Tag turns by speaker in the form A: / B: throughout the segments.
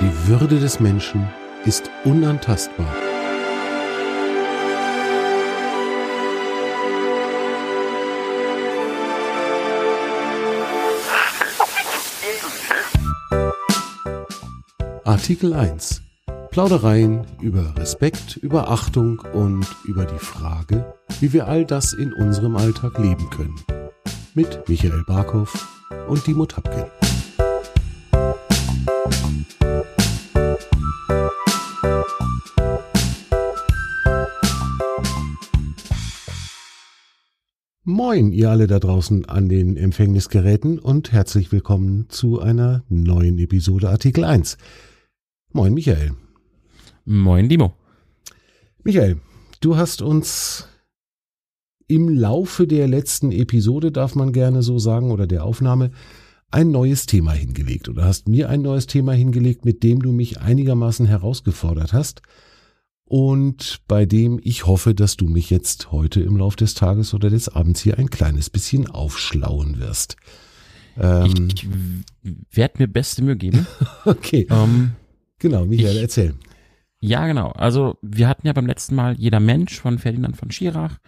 A: Die Würde des Menschen ist unantastbar. Artikel 1. Plaudereien über Respekt, über Achtung und über die Frage, wie wir all das in unserem Alltag leben können. Mit Michael Barkow und Dimo Tapkin. Moin, ihr alle da draußen an den Empfängnisgeräten und herzlich willkommen zu einer neuen Episode Artikel 1. Moin, Michael.
B: Moin, Dimo.
A: Michael, du hast uns im Laufe der letzten Episode, darf man gerne so sagen, oder der Aufnahme, ein neues Thema hingelegt oder hast mir ein neues Thema hingelegt, mit dem du mich einigermaßen herausgefordert hast und bei dem ich hoffe, dass du mich jetzt heute im Laufe des Tages oder des Abends hier ein kleines bisschen aufschlauen wirst.
B: Ähm, ich, ich werde mir beste Mühe geben.
A: okay. Ähm, genau, Michael, ich, erzähl.
B: Ja, genau. Also wir hatten ja beim letzten Mal Jeder Mensch von Ferdinand von Schirach,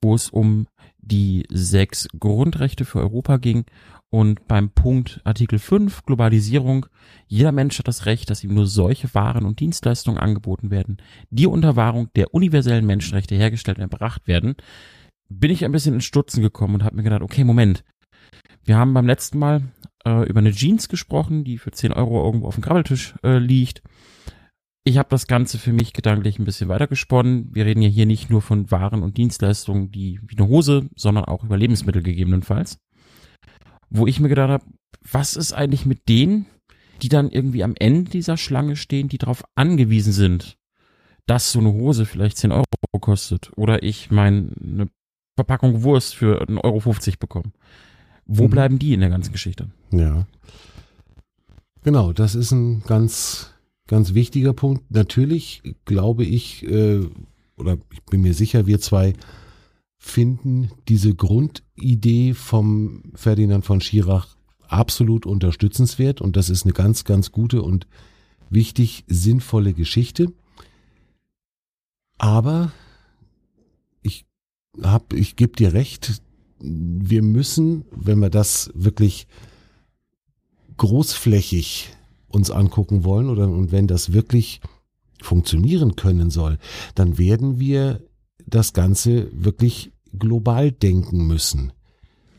B: wo es um die sechs Grundrechte für Europa ging und beim Punkt Artikel 5 Globalisierung, jeder Mensch hat das Recht, dass ihm nur solche Waren und Dienstleistungen angeboten werden, die unter Wahrung der universellen Menschenrechte hergestellt und erbracht werden, bin ich ein bisschen in Stutzen gekommen und habe mir gedacht, okay, Moment. Wir haben beim letzten Mal äh, über eine Jeans gesprochen, die für 10 Euro irgendwo auf dem Krabbeltisch äh, liegt. Ich habe das Ganze für mich gedanklich ein bisschen weitergesponnen. Wir reden ja hier nicht nur von Waren und Dienstleistungen, die wie eine Hose, sondern auch über Lebensmittel gegebenenfalls wo ich mir gedacht habe, was ist eigentlich mit denen, die dann irgendwie am Ende dieser Schlange stehen, die darauf angewiesen sind, dass so eine Hose vielleicht 10 Euro kostet oder ich meine Verpackung Wurst für 1,50 Euro bekomme. Wo mhm. bleiben die in der ganzen Geschichte?
A: Ja. Genau, das ist ein ganz, ganz wichtiger Punkt. Natürlich glaube ich, äh, oder ich bin mir sicher, wir zwei finden diese Grundidee vom Ferdinand von Schirach absolut unterstützenswert und das ist eine ganz, ganz gute und wichtig sinnvolle Geschichte. Aber ich hab, ich gebe dir recht, wir müssen, wenn wir das wirklich großflächig uns angucken wollen oder und wenn das wirklich funktionieren können soll, dann werden wir das Ganze wirklich global denken müssen,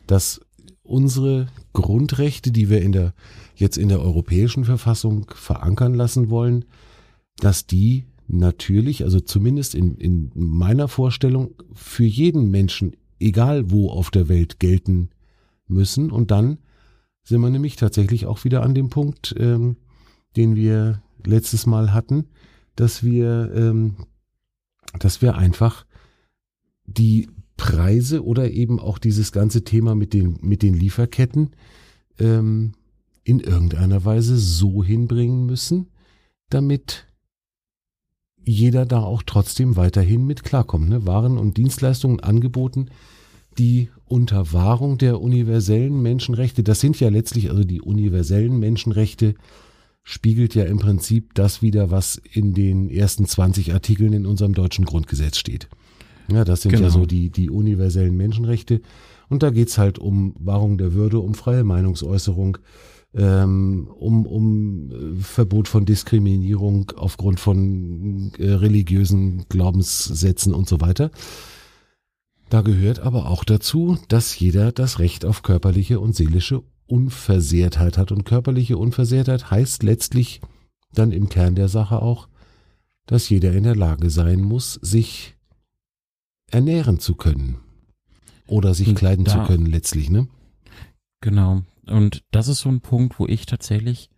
A: dass unsere Grundrechte, die wir in der, jetzt in der europäischen Verfassung verankern lassen wollen, dass die natürlich, also zumindest in, in meiner Vorstellung, für jeden Menschen, egal wo auf der Welt, gelten müssen. Und dann sind wir nämlich tatsächlich auch wieder an dem Punkt, ähm, den wir letztes Mal hatten, dass wir, ähm, dass wir einfach die Preise oder eben auch dieses ganze Thema mit den, mit den Lieferketten ähm, in irgendeiner Weise so hinbringen müssen, damit jeder da auch trotzdem weiterhin mit klarkommt. Ne? Waren und Dienstleistungen angeboten, die unter Wahrung der universellen Menschenrechte, das sind ja letztlich also die universellen Menschenrechte, spiegelt ja im Prinzip das wieder, was in den ersten 20 Artikeln in unserem deutschen Grundgesetz steht. Ja, das sind genau. ja so die, die universellen Menschenrechte. Und da geht's halt um Wahrung der Würde, um freie Meinungsäußerung, ähm, um, um äh, Verbot von Diskriminierung aufgrund von äh, religiösen Glaubenssätzen und so weiter. Da gehört aber auch dazu, dass jeder das Recht auf körperliche und seelische Unversehrtheit hat. Und körperliche Unversehrtheit heißt letztlich dann im Kern der Sache auch, dass jeder in der Lage sein muss, sich ernähren zu können. Oder sich kleiden da, zu können letztlich, ne?
B: Genau. Und das ist so ein Punkt, wo ich tatsächlich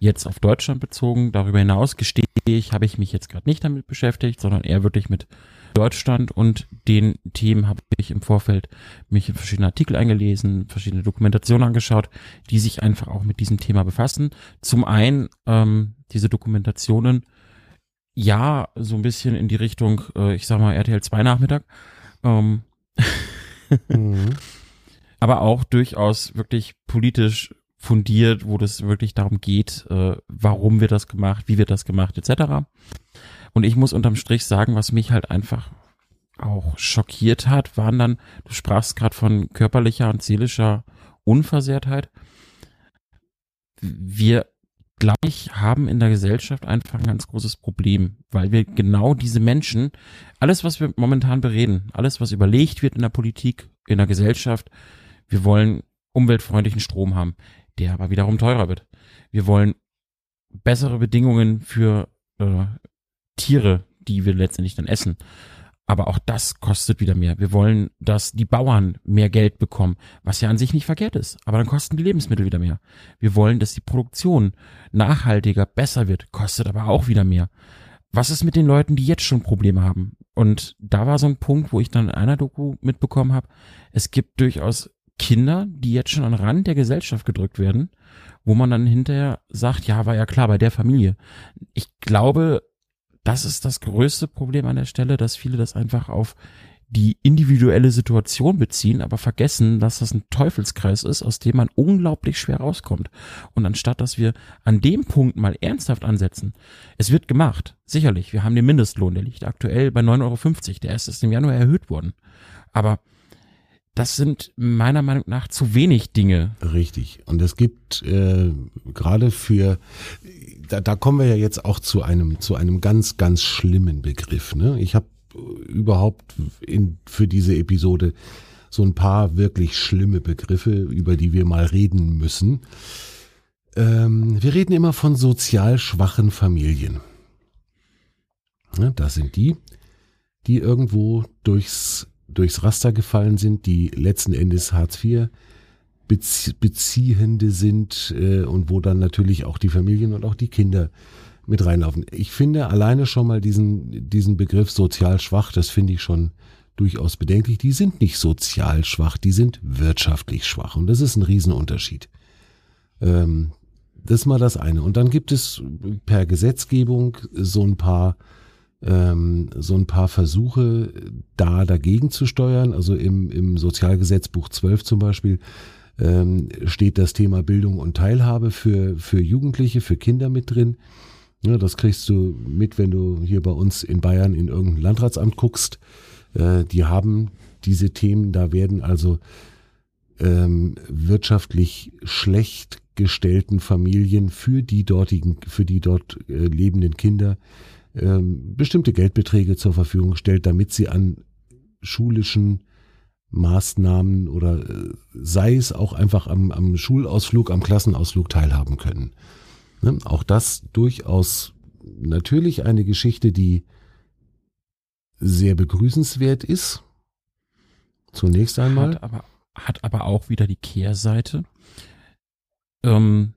B: jetzt auf Deutschland bezogen, darüber hinaus gestehe ich, habe ich mich jetzt gerade nicht damit beschäftigt, sondern eher wirklich mit Deutschland und den Themen habe ich im Vorfeld mich in verschiedene Artikel eingelesen, verschiedene Dokumentationen angeschaut, die sich einfach auch mit diesem Thema befassen. Zum einen ähm, diese Dokumentationen ja, so ein bisschen in die Richtung, äh, ich sag mal, RTL 2 Nachmittag. Ähm, mhm. Aber auch durchaus wirklich politisch fundiert, wo das wirklich darum geht, äh, warum wird das gemacht, wie wird das gemacht, etc. Und ich muss unterm Strich sagen, was mich halt einfach auch schockiert hat, waren dann, du sprachst gerade von körperlicher und seelischer Unversehrtheit. Wir, glaube ich, haben in der Gesellschaft einfach ein ganz großes Problem, weil wir genau diese Menschen, alles, was wir momentan bereden, alles, was überlegt wird in der Politik, in der Gesellschaft, wir wollen umweltfreundlichen Strom haben, der aber wiederum teurer wird. Wir wollen bessere Bedingungen für äh, Tiere, die wir letztendlich dann essen. Aber auch das kostet wieder mehr. Wir wollen, dass die Bauern mehr Geld bekommen, was ja an sich nicht verkehrt ist. Aber dann kosten die Lebensmittel wieder mehr. Wir wollen, dass die Produktion nachhaltiger, besser wird, kostet aber auch wieder mehr. Was ist mit den Leuten, die jetzt schon Probleme haben? Und da war so ein Punkt, wo ich dann in einer Doku mitbekommen habe, es gibt durchaus Kinder, die jetzt schon an den Rand der Gesellschaft gedrückt werden, wo man dann hinterher sagt, ja, war ja klar, bei der Familie. Ich glaube, das ist das größte Problem an der Stelle, dass viele das einfach auf die individuelle Situation beziehen, aber vergessen, dass das ein Teufelskreis ist, aus dem man unglaublich schwer rauskommt. Und anstatt, dass wir an dem Punkt mal ernsthaft ansetzen, es wird gemacht, sicherlich, wir haben den Mindestlohn, der liegt aktuell bei 9,50 Euro, der ist erst im Januar erhöht worden. Aber das sind meiner Meinung nach zu wenig Dinge.
A: Richtig. Und es gibt äh, gerade für, da, da kommen wir ja jetzt auch zu einem, zu einem ganz, ganz schlimmen Begriff. Ne? Ich habe überhaupt in, für diese Episode so ein paar wirklich schlimme Begriffe, über die wir mal reden müssen. Ähm, wir reden immer von sozial schwachen Familien. Ja, das sind die, die irgendwo durchs durchs Raster gefallen sind, die letzten Endes Hartz IV Beziehende sind äh, und wo dann natürlich auch die Familien und auch die Kinder mit reinlaufen. Ich finde alleine schon mal diesen, diesen Begriff sozial schwach, das finde ich schon durchaus bedenklich. Die sind nicht sozial schwach, die sind wirtschaftlich schwach und das ist ein Riesenunterschied. Ähm, das ist mal das eine. Und dann gibt es per Gesetzgebung so ein paar ähm, so ein paar Versuche da dagegen zu steuern. Also im, im Sozialgesetzbuch 12 zum Beispiel ähm, steht das Thema Bildung und Teilhabe für, für Jugendliche, für Kinder mit drin. Ja, das kriegst du mit, wenn du hier bei uns in Bayern in irgendein Landratsamt guckst. Äh, die haben diese Themen, da werden also ähm, wirtschaftlich schlecht gestellten Familien für die dortigen, für die dort äh, lebenden Kinder ähm, bestimmte Geldbeträge zur Verfügung gestellt, damit sie an schulischen Maßnahmen oder äh, sei es auch einfach am, am Schulausflug, am Klassenausflug teilhaben können. Ne? Auch das durchaus natürlich eine Geschichte, die sehr begrüßenswert ist. Zunächst einmal.
B: Hat aber, hat aber auch wieder die Kehrseite. Ähm,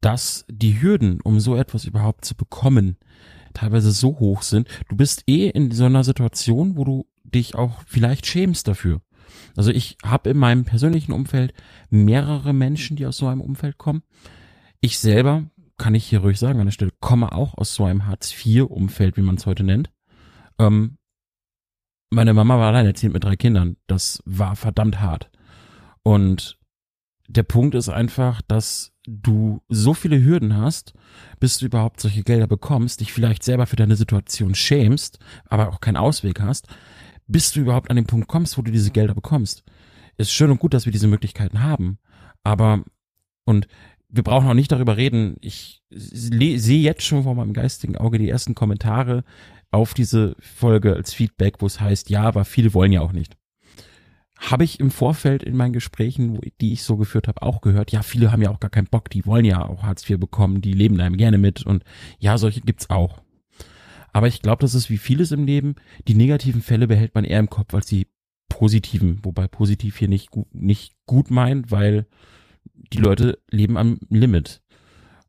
B: dass die Hürden, um so etwas überhaupt zu bekommen, teilweise so hoch sind. Du bist eh in so einer Situation, wo du dich auch vielleicht schämst dafür. Also ich habe in meinem persönlichen Umfeld mehrere Menschen, die aus so einem Umfeld kommen. Ich selber, kann ich hier ruhig sagen an der Stelle, komme auch aus so einem Hartz-IV-Umfeld, wie man es heute nennt. Ähm, meine Mama war alleinerziehend mit drei Kindern. Das war verdammt hart. Und der Punkt ist einfach, dass du so viele Hürden hast, bis du überhaupt solche Gelder bekommst, dich vielleicht selber für deine Situation schämst, aber auch keinen Ausweg hast, bis du überhaupt an den Punkt kommst, wo du diese Gelder bekommst. Ist schön und gut, dass wir diese Möglichkeiten haben, aber und wir brauchen auch nicht darüber reden. Ich sehe jetzt schon vor meinem geistigen Auge die ersten Kommentare auf diese Folge als Feedback, wo es heißt, ja, aber viele wollen ja auch nicht habe ich im Vorfeld in meinen Gesprächen, die ich so geführt habe, auch gehört, ja, viele haben ja auch gar keinen Bock, die wollen ja auch Hartz IV bekommen, die leben einem gerne mit und ja, solche gibt's auch. Aber ich glaube, das ist wie vieles im Leben, die negativen Fälle behält man eher im Kopf als die positiven, wobei positiv hier nicht, nicht gut meint, weil die Leute leben am Limit.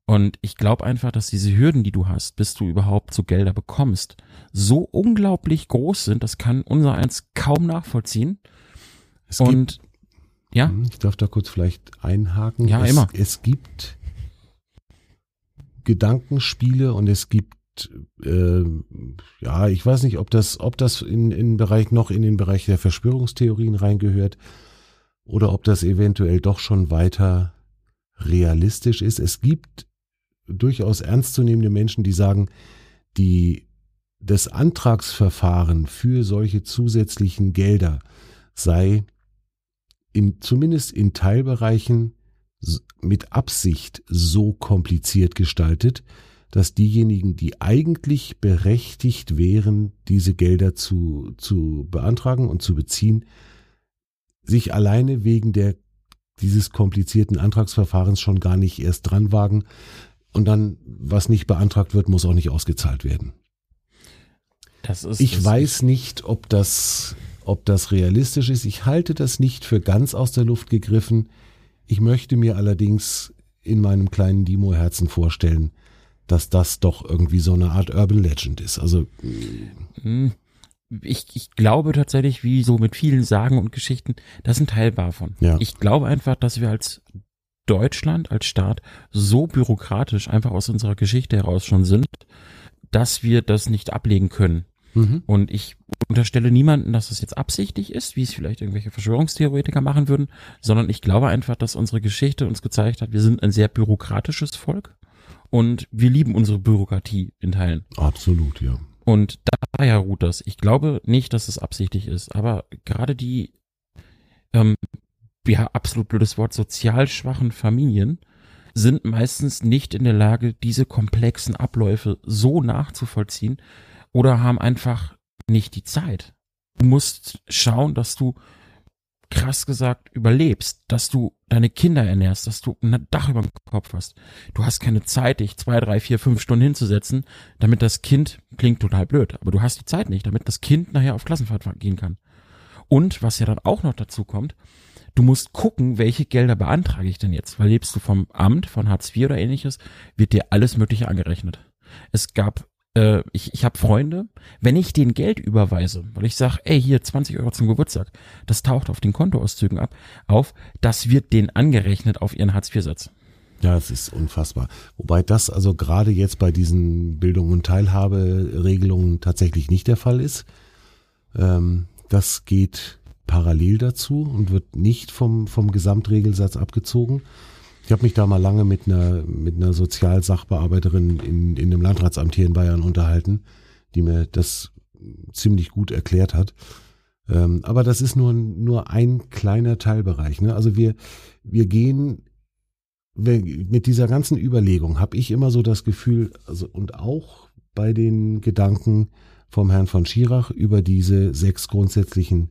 B: Und ich glaube einfach, dass diese Hürden, die du hast, bis du überhaupt so Gelder bekommst, so unglaublich groß sind, das kann unser eins kaum nachvollziehen.
A: Es und gibt, ja, hm, ich darf da kurz vielleicht einhaken.
B: Ja,
A: es,
B: immer.
A: Es gibt Gedankenspiele und es gibt äh, ja, ich weiß nicht, ob das, ob das in, in Bereich noch in den Bereich der Verschwörungstheorien reingehört oder ob das eventuell doch schon weiter realistisch ist. Es gibt durchaus ernstzunehmende Menschen, die sagen, die, das Antragsverfahren für solche zusätzlichen Gelder sei in, zumindest in Teilbereichen mit Absicht so kompliziert gestaltet, dass diejenigen, die eigentlich berechtigt wären, diese Gelder zu, zu beantragen und zu beziehen, sich alleine wegen der, dieses komplizierten Antragsverfahrens schon gar nicht erst dran wagen. Und dann, was nicht beantragt wird, muss auch nicht ausgezahlt werden. Ich weiß nicht, ob das, ob das realistisch ist. Ich halte das nicht für ganz aus der Luft gegriffen. Ich möchte mir allerdings in meinem kleinen Demo-Herzen vorstellen, dass das doch irgendwie so eine Art Urban Legend ist. Also
B: hm. ich, ich glaube tatsächlich, wie so mit vielen Sagen und Geschichten, das ist ein Teil davon.
A: Ja.
B: Ich glaube einfach, dass wir als Deutschland, als Staat so bürokratisch einfach aus unserer Geschichte heraus schon sind, dass wir das nicht ablegen können.
A: mhm.
B: Und ich unterstelle niemanden, dass das jetzt absichtlich ist, wie es vielleicht irgendwelche Verschwörungstheoretiker machen würden, sondern ich glaube einfach, dass unsere Geschichte uns gezeigt hat, wir sind ein sehr bürokratisches Volk und wir lieben unsere Bürokratie in Teilen.
A: absolut, ja.
B: Und daher ruht das. Ich glaube nicht, dass es absichtlich ist, aber gerade die, ähm, ja, absolut blödes Wort, sozial schwachen Familien sind meistens nicht in der Lage, diese komplexen Abläufe so nachzuvollziehen oder haben einfach nicht die Zeit. Du musst schauen, dass du krass gesagt überlebst, dass du deine Kinder ernährst, dass du ein Dach über dem Kopf hast. Du hast keine Zeit, dich zwei, drei, vier, fünf Stunden hinzusetzen, damit das Kind, klingt total blöd, aber du hast die Zeit nicht, damit das Kind nachher auf Klassenfahrt gehen kann. Und was ja dann auch noch dazu kommt, du musst gucken, welche Gelder beantrage ich denn jetzt, weil lebst du vom Amt, von Hartz IV oder ähnliches, wird dir alles Mögliche angerechnet. Es gab äh, ich, ich habe Freunde, wenn ich denen Geld überweise, weil ich sage, ey, hier 20 Euro zum Geburtstag, das taucht auf den Kontoauszügen ab, auf, das wird denen angerechnet auf ihren Hartz-IV-Satz.
A: Ja, es ist unfassbar. Wobei das also gerade jetzt bei diesen Bildung- und Teilhaberegelungen tatsächlich nicht der Fall ist. Ähm, das geht parallel dazu und wird nicht vom, vom Gesamtregelsatz abgezogen. Ich habe mich da mal lange mit einer, mit einer Sozialsachbearbeiterin in, in dem Landratsamt hier in Bayern unterhalten, die mir das ziemlich gut erklärt hat. Ähm, aber das ist nur, nur ein kleiner Teilbereich. Ne? Also wir, wir gehen mit dieser ganzen Überlegung habe ich immer so das Gefühl, also und auch bei den Gedanken vom Herrn von Schirach über diese sechs grundsätzlichen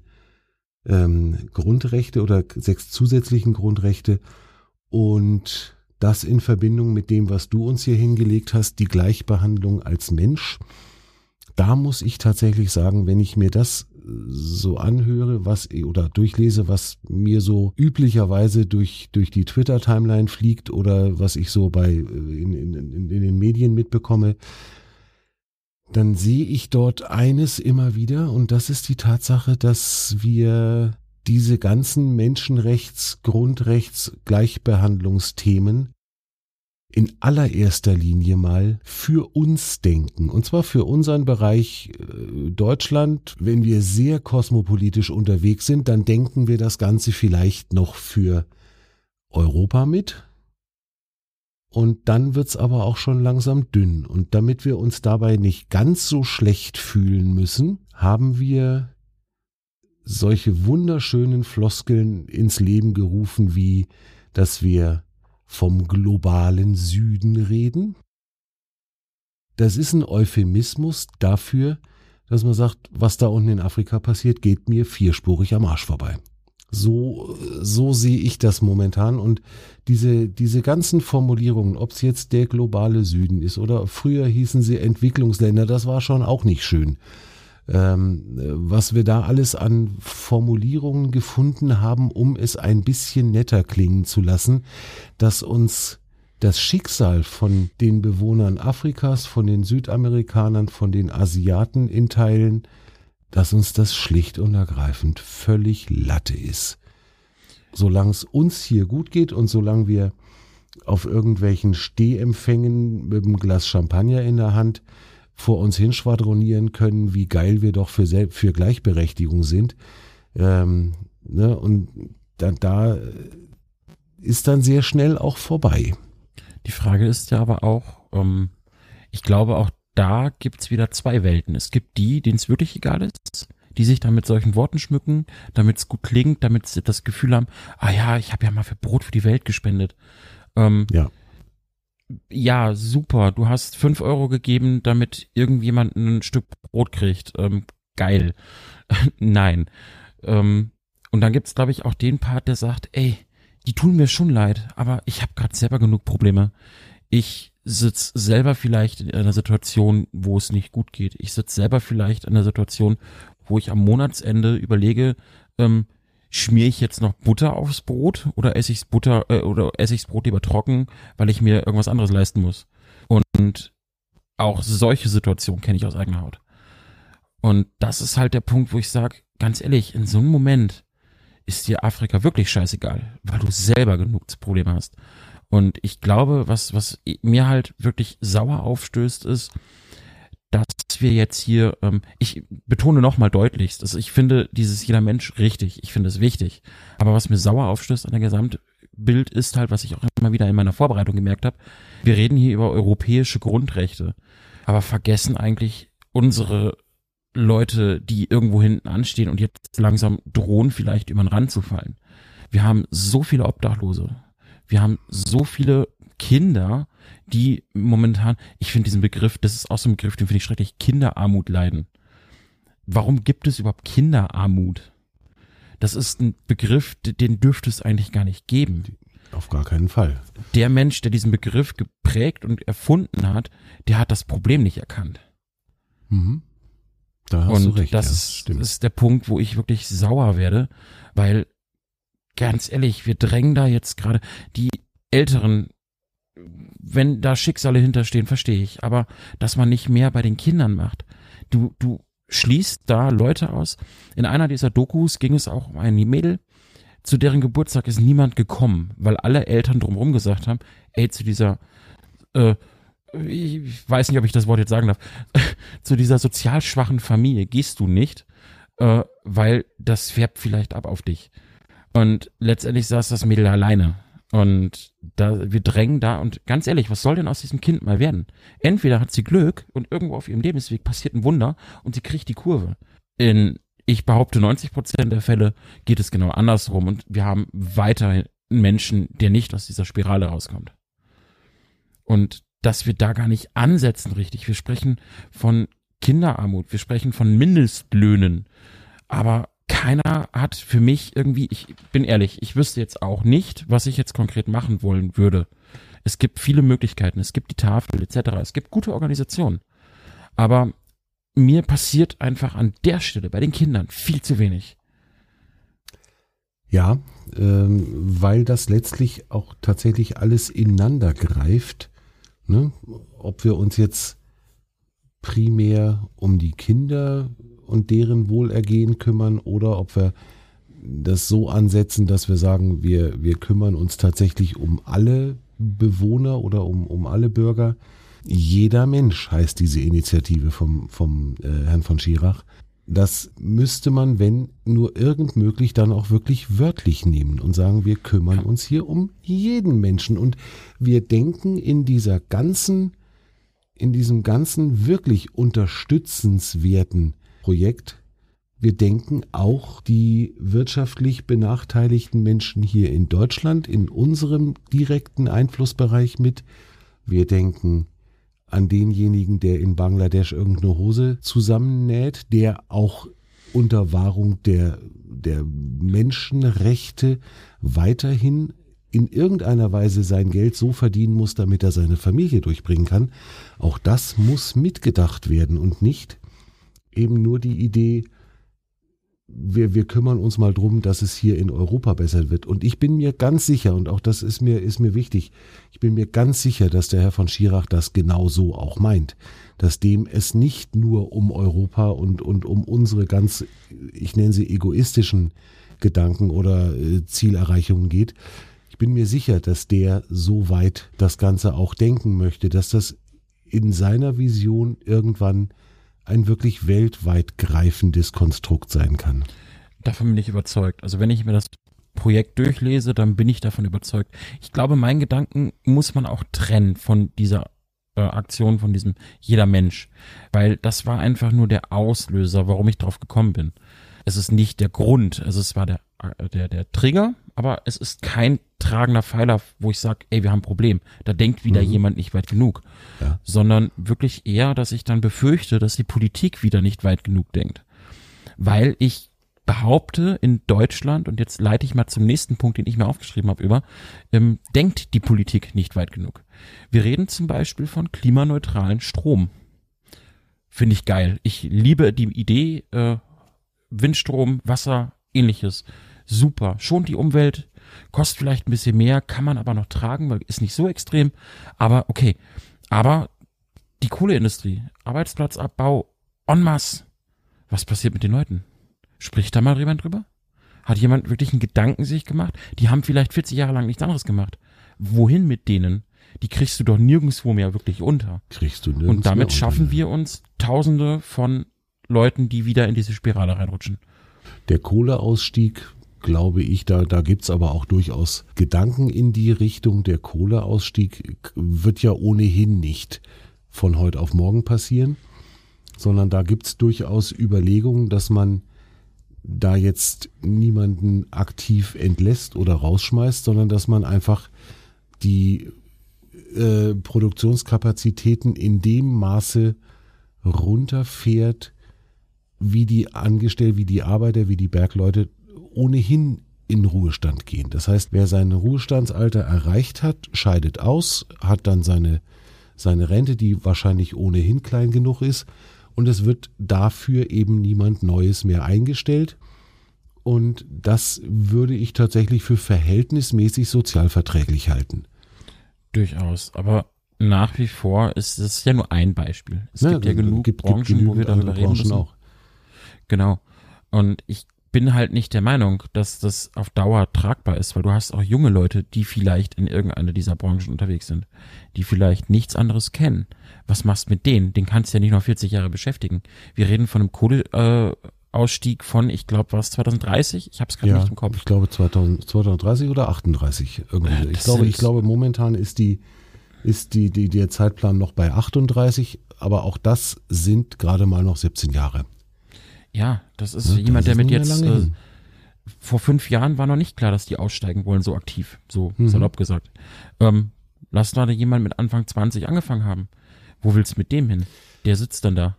A: ähm, Grundrechte oder sechs zusätzlichen Grundrechte und das in Verbindung mit dem, was du uns hier hingelegt hast, die Gleichbehandlung als Mensch. Da muss ich tatsächlich sagen, wenn ich mir das so anhöre, was oder durchlese, was mir so üblicherweise durch durch die Twitter Timeline fliegt oder was ich so bei in, in, in den Medien mitbekomme, dann sehe ich dort eines immer wieder und das ist die Tatsache, dass wir diese ganzen Menschenrechts, Grundrechts, Gleichbehandlungsthemen in allererster Linie mal für uns denken. Und zwar für unseren Bereich äh, Deutschland. Wenn wir sehr kosmopolitisch unterwegs sind, dann denken wir das Ganze vielleicht noch für Europa mit. Und dann wird's aber auch schon langsam dünn. Und damit wir uns dabei nicht ganz so schlecht fühlen müssen, haben wir solche wunderschönen Floskeln ins Leben gerufen, wie dass wir vom globalen Süden reden. Das ist ein Euphemismus dafür, dass man sagt, was da unten in Afrika passiert, geht mir vierspurig am Arsch vorbei. So, so sehe ich das momentan und diese, diese ganzen Formulierungen, ob es jetzt der globale Süden ist oder früher hießen sie Entwicklungsländer, das war schon auch nicht schön ähm, was wir da alles an Formulierungen gefunden haben, um es ein bisschen netter klingen zu lassen, dass uns das Schicksal von den Bewohnern Afrikas, von den Südamerikanern, von den Asiaten in Teilen, dass uns das schlicht und ergreifend völlig Latte ist. Solange es uns hier gut geht und solange wir auf irgendwelchen Stehempfängen mit einem Glas Champagner in der Hand vor uns hinschwadronieren können, wie geil wir doch für, für Gleichberechtigung sind. Ähm, ne, und da, da ist dann sehr schnell auch vorbei.
B: Die Frage ist ja aber auch, ähm, ich glaube auch da gibt's wieder zwei Welten. Es gibt die, denen es wirklich egal ist, die sich dann mit solchen Worten schmücken, damit es gut klingt, damit sie das Gefühl haben, ah ja, ich habe ja mal für Brot für die Welt gespendet. Ähm,
A: Ja.
B: Ja, super, du hast fünf Euro gegeben, damit irgendjemand ein Stück Brot kriegt. Ähm, geil. Nein. Ähm, und dann gibt's, glaube ich, auch den Part, der sagt, ey, die tun mir schon leid, aber ich habe gerade selber genug Probleme. Ich sitz selber vielleicht in einer Situation, wo es nicht gut geht. Ich sitz selber vielleicht in einer Situation, wo ich am Monatsende überlege, ähm, schmiere ich jetzt noch Butter aufs Brot oder esse ich's Butter äh, oder esse ich's Brot lieber trocken, weil ich mir irgendwas anderes leisten muss. Und auch solche Situationen kenne ich aus eigener Haut. Und das ist halt der Punkt, wo ich sage, ganz ehrlich, in so einem Moment ist dir Afrika wirklich scheißegal, weil du selber genug Probleme hast. Und ich glaube, was, was mir halt wirklich sauer aufstößt, ist, dass wir jetzt hier, ähm, ich betone nochmal deutlichst, dass ich finde dieses jeder Mensch richtig, ich finde es wichtig. Aber was mir sauer aufstößt an der Gesamtbild ist halt, was ich auch immer wieder in meiner Vorbereitung gemerkt habe, wir reden hier über europäische Grundrechte, aber vergessen eigentlich unsere Leute, die irgendwo hinten anstehen und jetzt langsam drohen, vielleicht über den Rand zu fallen. Wir haben so viele Obdachlose. Wir haben so viele Kinder, die momentan, ich finde diesen Begriff, das ist auch so ein Begriff, den finde ich schrecklich, Kinderarmut leiden. Warum gibt es überhaupt Kinderarmut? Das ist ein Begriff, den dürfte es eigentlich gar nicht geben.
A: Auf gar keinen Fall.
B: Der Mensch, der diesen Begriff geprägt und erfunden hat, der hat das Problem nicht erkannt.
A: Mhm. Da hast
B: und
A: du recht.
B: das
A: ja, stimmt.
B: ist der Punkt, wo ich wirklich sauer werde, weil ganz ehrlich, wir drängen da jetzt gerade die Älteren, wenn da Schicksale hinterstehen, verstehe ich, aber dass man nicht mehr bei den Kindern macht. Du, du schließt da Leute aus. In einer dieser Dokus ging es auch um ein Mädel, zu deren Geburtstag ist niemand gekommen, weil alle Eltern drumherum gesagt haben, ey, zu dieser, äh, ich weiß nicht, ob ich das Wort jetzt sagen darf, zu dieser sozial schwachen Familie gehst du nicht, äh, weil das färbt vielleicht ab auf dich. Und letztendlich saß das Mädel alleine. Und da, wir drängen da und ganz ehrlich, was soll denn aus diesem Kind mal werden? Entweder hat sie Glück und irgendwo auf ihrem Lebensweg passiert ein Wunder und sie kriegt die Kurve. In, ich behaupte, 90 Prozent der Fälle geht es genau andersrum und wir haben weiterhin einen Menschen, der nicht aus dieser Spirale rauskommt. Und dass wir da gar nicht ansetzen richtig. Wir sprechen von Kinderarmut, wir sprechen von Mindestlöhnen, aber keiner hat für mich irgendwie, ich bin ehrlich, ich wüsste jetzt auch nicht, was ich jetzt konkret machen wollen würde. Es gibt viele Möglichkeiten, es gibt die Tafel etc., es gibt gute Organisationen. Aber mir passiert einfach an der Stelle bei den Kindern viel zu wenig.
A: Ja, ähm, weil das letztlich auch tatsächlich alles ineinander greift. Ne? Ob wir uns jetzt primär um die Kinder und deren Wohlergehen kümmern oder ob wir das so ansetzen, dass wir sagen, wir, wir kümmern uns tatsächlich um alle Bewohner oder um, um alle Bürger. Jeder Mensch heißt diese Initiative vom, vom äh, Herrn von Schirach. Das müsste man, wenn nur irgend möglich, dann auch wirklich wörtlich nehmen und sagen, wir kümmern uns hier um jeden Menschen und wir denken in dieser ganzen, in diesem ganzen wirklich unterstützenswerten Projekt, wir denken auch die wirtschaftlich benachteiligten Menschen hier in Deutschland in unserem direkten Einflussbereich mit. Wir denken an denjenigen, der in Bangladesch irgendeine Hose zusammennäht, der auch unter Wahrung der, der Menschenrechte weiterhin in irgendeiner Weise sein Geld so verdienen muss, damit er seine Familie durchbringen kann. Auch das muss mitgedacht werden und nicht eben nur die Idee, wir, wir kümmern uns mal drum, dass es hier in Europa besser wird. Und ich bin mir ganz sicher, und auch das ist mir, ist mir wichtig, ich bin mir ganz sicher, dass der Herr von Schirach das genau so auch meint. Dass dem es nicht nur um Europa und, und um unsere ganz, ich nenne sie egoistischen Gedanken oder äh, Zielerreichungen geht. Ich bin mir sicher, dass der so weit das Ganze auch denken möchte, dass das in seiner Vision irgendwann ein wirklich weltweit greifendes Konstrukt sein kann.
B: Davon bin ich überzeugt. Also wenn ich mir das Projekt durchlese, dann bin ich davon überzeugt. Ich glaube, meinen Gedanken muss man auch trennen von dieser äh, Aktion, von diesem jeder Mensch, weil das war einfach nur der Auslöser, warum ich drauf gekommen bin. Es ist nicht der Grund, also es war der, der, der Trigger, aber es ist kein tragender Pfeiler, wo ich sage, ey, wir haben ein Problem. Da denkt wieder mhm. jemand nicht weit genug. Ja. Sondern wirklich eher, dass ich dann befürchte, dass die Politik wieder nicht weit genug denkt. Weil ich behaupte, in Deutschland, und jetzt leite ich mal zum nächsten Punkt, den ich mir aufgeschrieben habe, über, ähm, denkt die Politik nicht weit genug. Wir reden zum Beispiel von klimaneutralen Strom. Finde ich geil. Ich liebe die Idee, äh, Windstrom, Wasser, ähnliches. Super. Schont die Umwelt, kostet vielleicht ein bisschen mehr, kann man aber noch tragen, weil ist nicht so extrem. Aber okay. Aber die Kohleindustrie, Arbeitsplatzabbau en masse. Was passiert mit den Leuten? Spricht da mal jemand drüber? Hat jemand wirklich einen Gedanken sich gemacht? Die haben vielleicht 40 Jahre lang nichts anderes gemacht. Wohin mit denen? Die kriegst du doch nirgendwo mehr wirklich unter.
A: Kriegst du
B: nirgendwo Und damit schaffen wir uns Tausende von Leuten, die wieder in diese Spirale reinrutschen.
A: Der Kohleausstieg, glaube ich, da, da gibt's aber auch durchaus Gedanken in die Richtung. Der Kohleausstieg wird ja ohnehin nicht von heute auf morgen passieren, sondern da gibt's durchaus Überlegungen, dass man da jetzt niemanden aktiv entlässt oder rausschmeißt, sondern dass man einfach die äh, Produktionskapazitäten in dem Maße runterfährt, wie die Angestellten, wie die Arbeiter, wie die Bergleute ohnehin in Ruhestand gehen. Das heißt, wer sein Ruhestandsalter erreicht hat, scheidet aus, hat dann seine, seine Rente, die wahrscheinlich ohnehin klein genug ist und es wird dafür eben niemand Neues mehr eingestellt. Und das würde ich tatsächlich für verhältnismäßig sozialverträglich halten.
B: Durchaus. Aber nach wie vor ist es ja nur ein Beispiel. Es ja, gibt ja genug gibt, Branchen, gibt wo wir darüber reden müssen. Auch. Genau. Und ich bin halt nicht der Meinung, dass das auf Dauer tragbar ist, weil du hast auch junge Leute, die vielleicht in irgendeiner dieser Branchen unterwegs sind, die vielleicht nichts anderes kennen. Was machst du mit denen? Den kannst du ja nicht noch 40 Jahre beschäftigen. Wir reden von einem Kohleausstieg äh, von, ich glaube, was 2030? Ich habe es gerade ja, nicht im Kopf.
A: Ich glaube 2000, 2030 oder 38 irgendwie. Ja, ich glaube, ich glaube momentan ist die ist die, die der Zeitplan noch bei 38, aber auch das sind gerade mal noch 17 Jahre.
B: Ja, das ist jemand, das der mit jetzt äh, vor fünf Jahren war noch nicht klar, dass die aussteigen wollen, so aktiv, so mhm. salopp gesagt. Ähm, lass da jemand mit Anfang 20 angefangen haben. Wo willst du mit dem hin? Der sitzt dann da.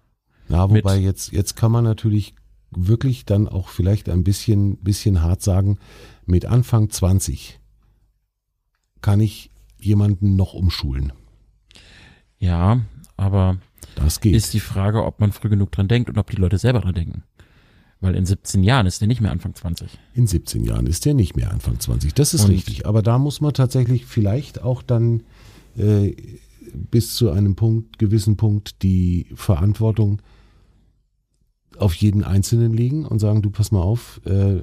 A: Ja, wobei jetzt, jetzt kann man natürlich wirklich dann auch vielleicht ein bisschen, bisschen hart sagen, mit Anfang 20 kann ich jemanden noch umschulen.
B: Ja, aber
A: das geht.
B: Ist die Frage, ob man früh genug dran denkt und ob die Leute selber dran denken. Weil in 17 Jahren ist der nicht mehr Anfang 20.
A: In 17 Jahren ist der nicht mehr Anfang 20. Das ist und richtig. Aber da muss man tatsächlich vielleicht auch dann äh, bis zu einem Punkt, gewissen Punkt, die Verantwortung auf jeden Einzelnen legen und sagen, du pass mal auf, äh,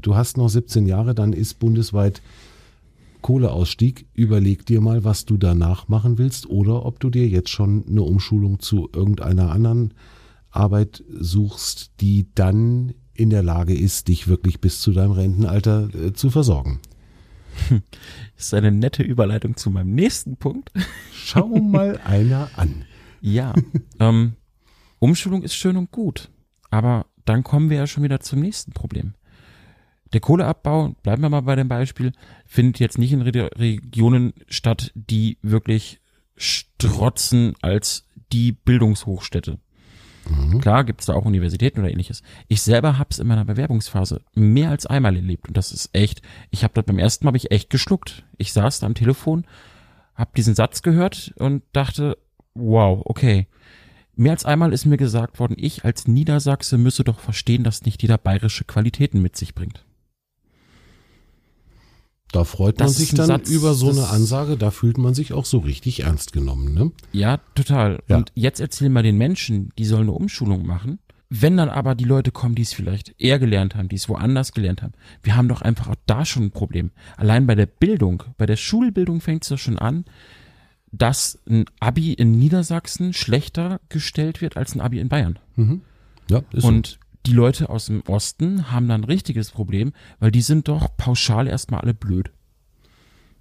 A: du hast noch 17 Jahre, dann ist bundesweit Kohleausstieg, überleg dir mal, was du danach machen willst oder ob du dir jetzt schon eine Umschulung zu irgendeiner anderen Arbeit suchst, die dann in der Lage ist, dich wirklich bis zu deinem Rentenalter äh, zu versorgen.
B: Das ist eine nette Überleitung zu meinem nächsten Punkt.
A: Schau mal einer an.
B: Ja, ähm, Umschulung ist schön und gut, aber dann kommen wir ja schon wieder zum nächsten Problem. Der Kohleabbau, bleiben wir mal bei dem Beispiel, findet jetzt nicht in Re Regionen statt, die wirklich strotzen als die Bildungshochstätte. Mhm. Klar gibt's da auch Universitäten oder ähnliches. Ich selber hab's in meiner Bewerbungsphase mehr als einmal erlebt und das ist echt, ich habe das beim ersten Mal hab ich echt geschluckt. Ich saß da am Telefon, hab diesen Satz gehört und dachte, wow, okay. Mehr als einmal ist mir gesagt worden, ich als Niedersachse müsse doch verstehen, dass nicht jeder bayerische Qualitäten mit sich bringt.
A: Da freut das man sich dann Satz, über so eine Ansage, da fühlt man sich auch so richtig ernst genommen, ne?
B: Ja, total. Ja. Und jetzt erzählen wir den Menschen, die sollen eine Umschulung machen. Wenn dann aber die Leute kommen, die es vielleicht eher gelernt haben, die es woanders gelernt haben, wir haben doch einfach auch da schon ein Problem. Allein bei der Bildung, bei der Schulbildung fängt es doch schon an, dass ein Abi in Niedersachsen schlechter gestellt wird als ein Abi in Bayern. Mhm. Ja, ist Und so. Die Leute aus dem Osten haben dann ein richtiges Problem, weil die sind doch pauschal erstmal alle blöd.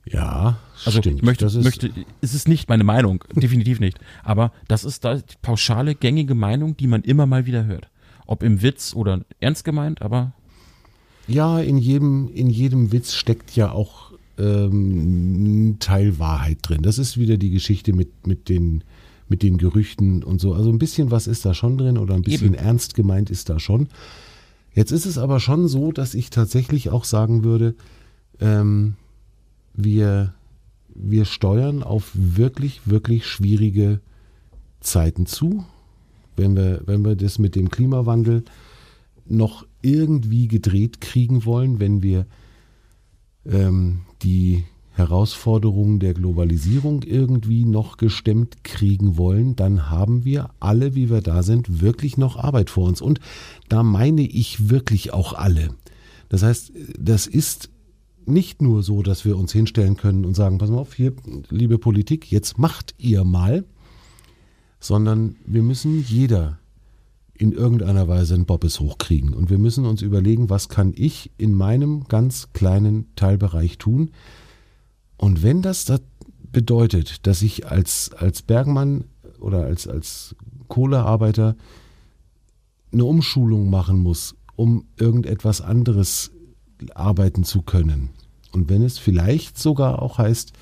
A: Ja,
B: Also
A: stimmt.
B: ich möchte,
A: das ist,
B: möchte, es ist nicht meine Meinung, definitiv nicht. Aber das ist da die pauschale, gängige Meinung, die man immer mal wieder hört. Ob im Witz oder ernst gemeint, aber
A: Ja, in jedem, in jedem Witz steckt ja auch ähm, ein Teil Wahrheit drin. Das ist wieder die Geschichte mit, mit, den, mit den Gerüchten und so. Also ein bisschen was ist da schon drin oder ein bisschen
B: Eben.
A: ernst gemeint ist da schon. Jetzt ist es aber schon so, dass ich tatsächlich auch sagen würde, ähm, wir, wir steuern auf wirklich, wirklich schwierige Zeiten zu. Wenn wir, wenn wir das mit dem Klimawandel noch irgendwie gedreht kriegen wollen, wenn wir ähm, die Herausforderungen der Globalisierung irgendwie noch gestemmt kriegen wollen, dann haben wir alle, wie wir da sind, wirklich noch Arbeit vor uns. Und da meine ich wirklich auch alle. Das heißt, das ist nicht nur so, dass wir uns hinstellen können und sagen, pass mal auf, hier, liebe Politik, jetzt macht ihr mal, sondern wir müssen jeder in irgendeiner Weise einen Bobbes hochkriegen. Und wir müssen uns überlegen, was kann ich in meinem ganz kleinen Teilbereich tun. Und wenn das, das bedeutet, dass ich als, als Bergmann oder als, als Kohlearbeiter eine Umschulung machen muss, um irgendetwas anderes arbeiten zu können. Und wenn es vielleicht sogar auch heißt,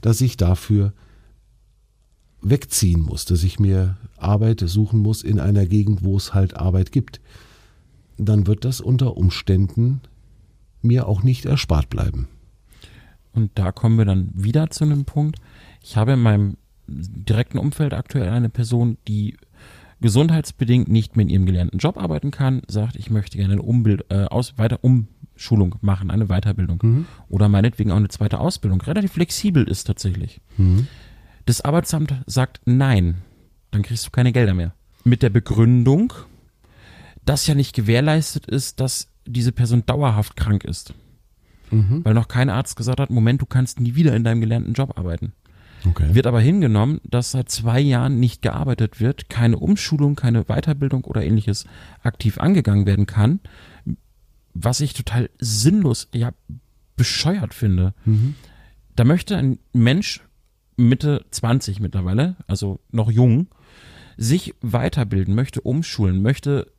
A: dass ich dafür wegziehen muss, dass ich mir Arbeit suchen muss in einer Gegend, wo es halt Arbeit gibt, dann wird das unter Umständen mir auch nicht erspart bleiben.
B: Und da kommen wir dann wieder zu einem Punkt. Ich habe in meinem direkten Umfeld aktuell eine Person, die gesundheitsbedingt nicht mehr in ihrem gelernten Job arbeiten kann, sagt, ich möchte gerne eine Umbild, äh, aus, weiter Umschulung machen, eine Weiterbildung. Oder meinetwegen auch eine zweite Ausbildung. Relativ flexibel ist tatsächlich. Das Arbeitsamt sagt nein, dann kriegst du keine Gelder mehr. Mit der Begründung, dass ja nicht gewährleistet ist, dass diese Person dauerhaft krank ist. Weil noch kein Arzt gesagt hat, Moment, du kannst nie wieder in deinem gelernten Job arbeiten.
A: Okay.
B: Wird aber hingenommen, dass seit zwei Jahren nicht gearbeitet wird, keine Umschulung, keine Weiterbildung oder ähnliches aktiv angegangen werden kann, was ich total sinnlos, ja, bescheuert finde. Da möchte ein Mensch Mitte 20 mittlerweile, also noch jung, sich weiterbilden, möchte umschulen, möchte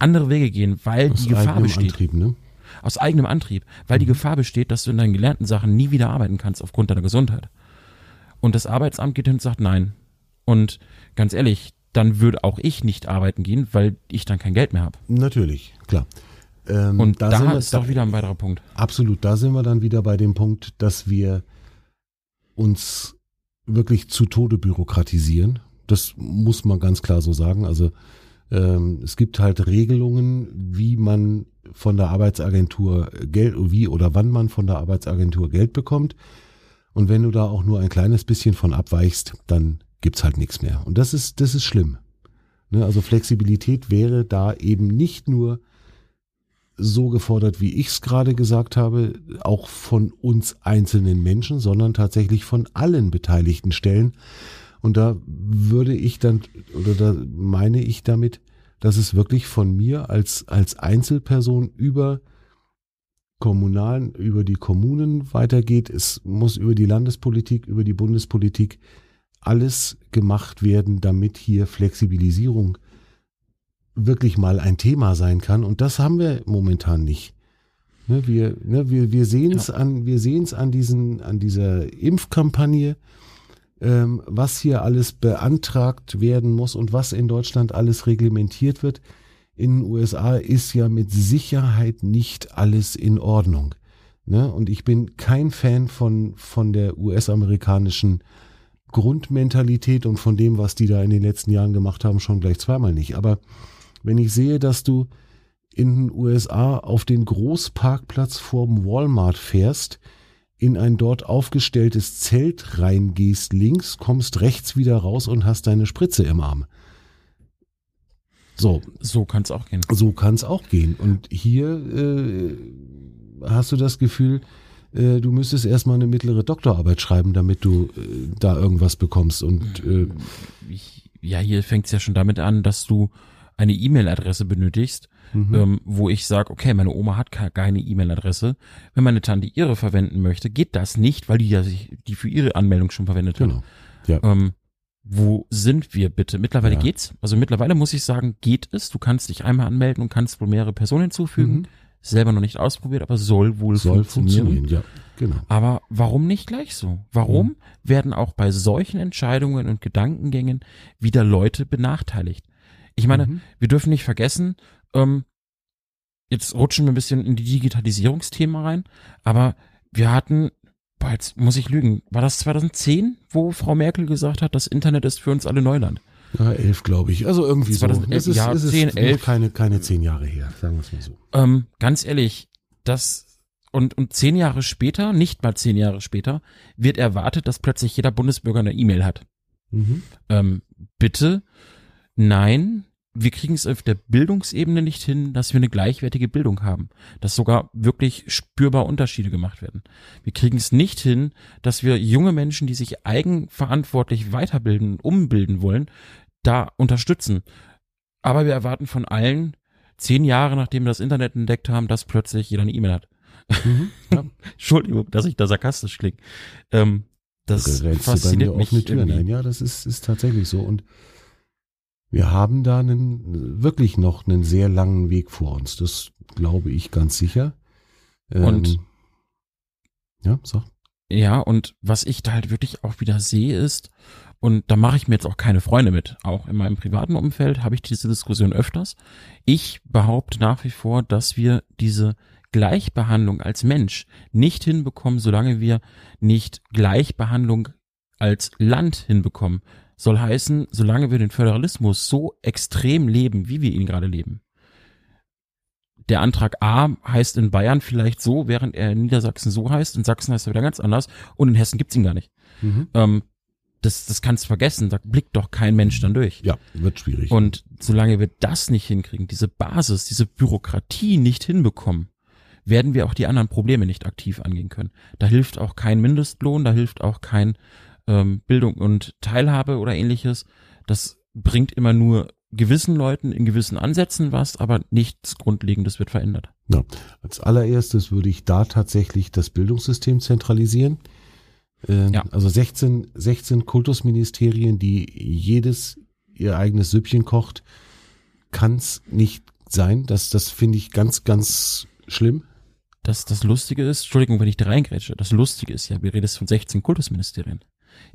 B: andere Wege gehen, weil
A: Aus
B: die Gefahr besteht
A: Antrieb, ne?
B: Aus eigenem Antrieb, weil die Gefahr besteht, dass du in deinen gelernten Sachen nie wieder arbeiten kannst aufgrund deiner Gesundheit. Und das Arbeitsamt geht hin und sagt nein. Und ganz ehrlich, dann würde auch ich nicht arbeiten gehen, weil ich dann kein Geld mehr habe.
A: Natürlich, klar. Ähm,
B: Und da,
A: sind wir-
B: ist doch wieder ein weiterer Punkt.
A: Absolut, da sind wir dann wieder bei dem Punkt, dass wir uns wirklich zu Tode bürokratisieren. Das muss man ganz klar so sagen. Also ähm, es gibt halt Regelungen, wie man von der Arbeitsagentur Geld, wie oder wann man von der Arbeitsagentur Geld bekommt. Und wenn du da auch nur ein kleines bisschen von abweichst, dann gibt's halt nichts mehr. Und das ist, das ist schlimm. Ne? Also Flexibilität wäre da eben nicht nur so gefordert, wie ich es gerade gesagt habe, auch von uns einzelnen Menschen, sondern tatsächlich von allen beteiligten Stellen. Und da würde ich dann, oder da meine ich damit, dass es wirklich von mir als, als Einzelperson über kommunalen, über die Kommunen weitergeht. Es muss über die Landespolitik, über die Bundespolitik alles gemacht werden, damit hier Flexibilisierung wirklich mal ein Thema sein kann. Und das haben wir momentan nicht. Ne, wir, ne, wir, wir sehen es an, wir sehen es an diesen, an dieser Impfkampagne, ähm, was hier alles beantragt werden muss und was in Deutschland alles reglementiert wird. In den USA ist ja mit Sicherheit nicht alles in Ordnung. Ne? Und ich bin kein Fan von, von der US-amerikanischen Grundmentalität und von dem, was die da in den letzten Jahren gemacht haben, schon gleich zweimal nicht. Aber wenn ich sehe, dass du in den USA auf den Großparkplatz vorm Walmart fährst, in ein dort aufgestelltes Zelt reingehst links, kommst rechts wieder raus und hast deine Spritze im Arm. So,
B: So kann es auch gehen.
A: so kann es auch gehen. Und hier äh, hast du das Gefühl, äh, du müsstest erstmal eine mittlere Doktorarbeit schreiben, damit du äh, da irgendwas bekommst. Und äh,
B: ja, hier fängt es ja schon damit an, dass du eine E-Mail-Adresse benötigst,
A: Mhm.
B: ähm, wo ich sage, okay, meine Oma hat ke- keine E-Mail-Adresse. Wenn meine Tante ihre verwenden möchte, geht das nicht, weil die ja sich die für ihre Anmeldung schon verwendet hat.
A: Genau. Ja.
B: Ähm, wo sind wir bitte? Mittlerweile
A: Ja.
B: geht's. Also mittlerweile muss ich sagen, geht es. Du kannst dich einmal anmelden und kannst wohl mehrere Personen hinzufügen.
A: Mhm.
B: Selber noch nicht ausprobiert, aber soll wohl
A: Soll
B: funktionieren.
A: funktionieren, ja. Genau.
B: Aber warum nicht gleich so? Warum
A: Mhm.
B: werden auch bei solchen Entscheidungen und Gedankengängen wieder Leute benachteiligt? Ich meine,
A: Mhm.
B: wir dürfen nicht vergessen, ähm, jetzt rutschen wir ein bisschen in die Digitalisierungsthema rein, aber wir hatten, boah, jetzt muss ich lügen, war das 2010, wo Frau Merkel gesagt hat, das Internet ist für uns alle Neuland?
A: Ja, elf, glaube ich. Also irgendwie so.
B: 2011,
A: Es ist,
B: ja,
A: es ist
B: 10,
A: noch
B: 11.
A: keine, keine zehn Jahre her, sagen wir es mal so.
B: Ähm, ganz ehrlich, das und, und zehn Jahre später, nicht mal zehn Jahre später, wird erwartet, dass plötzlich jeder Bundesbürger eine E-Mail hat.
A: Mhm.
B: ähm, bitte, nein, wir kriegen es auf der Bildungsebene nicht hin, dass wir eine gleichwertige Bildung haben, dass sogar wirklich spürbar Unterschiede gemacht werden. Wir kriegen es nicht hin, dass wir junge Menschen, die sich eigenverantwortlich weiterbilden, umbilden wollen, da unterstützen. Aber wir erwarten von allen, zehn Jahre nachdem wir das Internet entdeckt haben, dass plötzlich jeder eine E-Mail hat.
A: Mhm. Ja.
B: Entschuldigung, dass ich da sarkastisch klinge. Ähm, das
A: Da
B: fasziniert mich
A: ein. Ja, das ist, ist tatsächlich so. Und wir haben da einen, wirklich noch einen sehr langen Weg vor uns. Das glaube ich ganz sicher. Ähm,
B: Und-
A: ja, sag.
B: Ja, und was ich da halt wirklich auch wieder sehe ist, und da mache ich mir jetzt auch keine Freunde mit, auch in meinem privaten Umfeld habe ich diese Diskussion öfters. Ich behaupte nach wie vor, dass wir diese Gleichbehandlung als Mensch nicht hinbekommen, solange wir nicht Gleichbehandlung als Land hinbekommen. Soll heißen, solange wir den Föderalismus so extrem leben, wie wir ihn gerade leben. Der Antrag A heißt in Bayern vielleicht so, während er in Niedersachsen so heißt. In Sachsen heißt er wieder ganz anders. Und in Hessen gibt's ihn gar nicht.
A: Mhm.
B: Ähm, das, das kannst du vergessen. Da blickt doch kein Mensch dann durch.
A: Ja, wird schwierig.
B: Und solange wir das nicht hinkriegen, diese Basis, diese Bürokratie nicht hinbekommen, werden wir auch die anderen Probleme nicht aktiv angehen können. Da hilft auch kein Mindestlohn, da hilft auch kein ähm, Bildung und Teilhabe oder ähnliches. Das bringt immer nur gewissen Leuten in gewissen Ansätzen was, aber nichts Grundlegendes wird verändert.
A: Ja. Als allererstes würde ich da tatsächlich das Bildungssystem zentralisieren. Äh,
B: Ja.
A: Also 16, 16 Kultusministerien, die jedes ihr eigenes Süppchen kocht, kann es nicht sein. Das, das finde ich ganz, ganz schlimm.
B: Das, das Lustige ist, Entschuldigung, wenn ich da reingrätsche, das Lustige ist ja, wir reden jetzt von 16 Kultusministerien.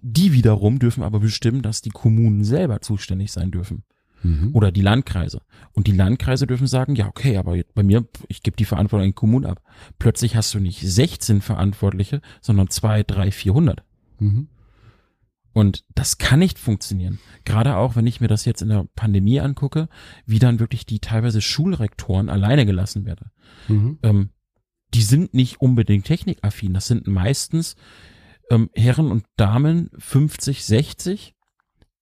B: Die wiederum dürfen aber bestimmen, dass die Kommunen selber zuständig sein dürfen.
A: Mhm.
B: Oder die Landkreise. Und die Landkreise dürfen sagen, ja, okay, aber bei mir, ich gebe die Verantwortung an die Kommunen ab. Plötzlich hast du nicht 16 Verantwortliche, sondern zwei, drei, 400.
A: Mhm.
B: Und das kann nicht funktionieren. Gerade auch, wenn ich mir das jetzt in der Pandemie angucke, wie dann wirklich die teilweise Schulrektoren alleine gelassen werden.
A: Mhm.
B: Ähm, die sind nicht unbedingt technikaffin. Das sind meistens ähm, Herren und Damen 50, 60,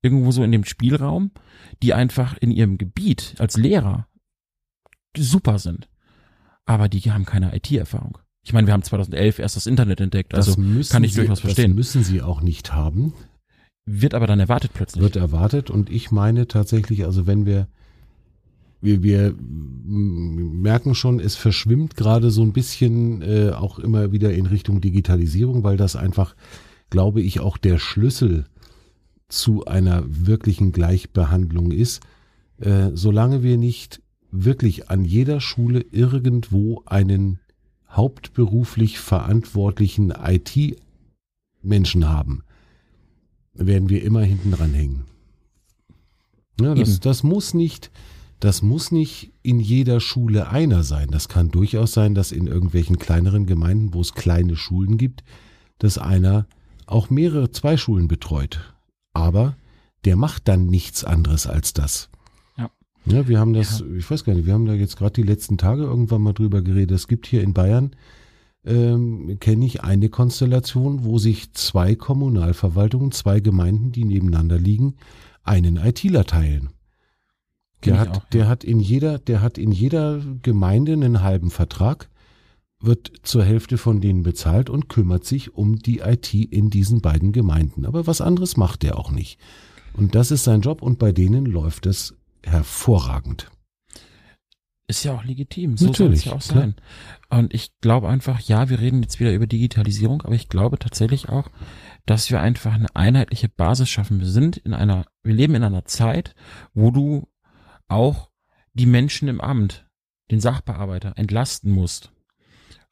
B: irgendwo so in dem Spielraum, die einfach in ihrem Gebiet als Lehrer super sind. Aber die haben keine IT-Erfahrung. Ich meine, wir haben 2011 erst das Internet entdeckt, also kann ich
A: sie,
B: durchaus verstehen.
A: Das müssen sie auch nicht haben.
B: wird aber dann erwartet plötzlich.
A: wird erwartet und ich meine tatsächlich, also wenn wir wir, wir merken schon, es verschwimmt gerade so ein bisschen äh, auch immer wieder in Richtung Digitalisierung, weil das einfach, glaube ich, auch der Schlüssel zu einer wirklichen Gleichbehandlung ist. Äh, solange wir nicht wirklich an jeder Schule irgendwo einen hauptberuflich verantwortlichen IT-Menschen haben, werden wir immer hinten dran hängen. Ja, das, das muss nicht, das muss nicht in jeder Schule einer sein. Das kann durchaus sein, dass in irgendwelchen kleineren Gemeinden, wo es kleine Schulen gibt, dass einer auch mehrere, zwei Schulen betreut. Aber der macht dann nichts anderes als das.
B: Ja.
A: Ja, wir haben das, ich weiß gar nicht, wir haben da jetzt gerade die letzten Tage irgendwann mal drüber geredet. Es gibt hier in Bayern, ähm, kenne ich eine Konstellation, wo sich zwei Kommunalverwaltungen, zwei Gemeinden, die nebeneinander liegen, einen ITler teilen. Der hat,
B: auch,
A: der
B: ja.
A: hat in jeder, der hat in jeder Gemeinde einen halben Vertrag, wird zur Hälfte von denen bezahlt und kümmert sich um die IT in diesen beiden Gemeinden. Aber was anderes macht der auch nicht. Und das ist sein Job und bei denen läuft es hervorragend.
B: Ist ja auch legitim, so soll es ja auch
A: klar.
B: sein. Und ich glaube einfach, ja, wir reden jetzt wieder über Digitalisierung, aber ich glaube tatsächlich auch, dass wir einfach eine einheitliche Basis schaffen. Wir sind in einer, wir leben in einer Zeit, wo du auch die Menschen im Amt, den Sachbearbeiter entlasten musst.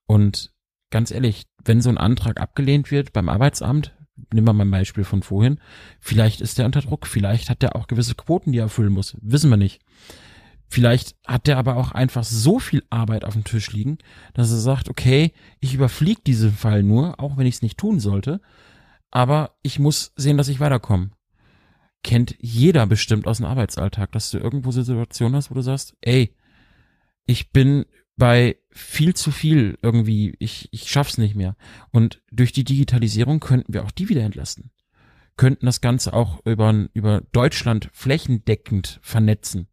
B: Und ganz ehrlich, wenn so ein Antrag abgelehnt wird beim Arbeitsamt, nehmen wir mal ein Beispiel von vorhin, vielleicht ist der unter Druck, vielleicht hat der auch gewisse Quoten, die er erfüllen muss, wissen wir nicht. Vielleicht hat der aber auch einfach so viel Arbeit auf dem Tisch liegen, dass er sagt, okay, ich überfliege diesen Fall nur, auch wenn ich es nicht tun sollte, aber ich muss sehen, dass ich weiterkomme. Kennt jeder bestimmt aus dem Arbeitsalltag, dass du irgendwo so Situationen hast, wo du sagst, ey, ich bin bei viel zu viel irgendwie, ich, ich schaff's nicht mehr. Und durch die Digitalisierung könnten wir auch die wieder entlasten. Könnten das Ganze auch über, über Deutschland flächendeckend vernetzen.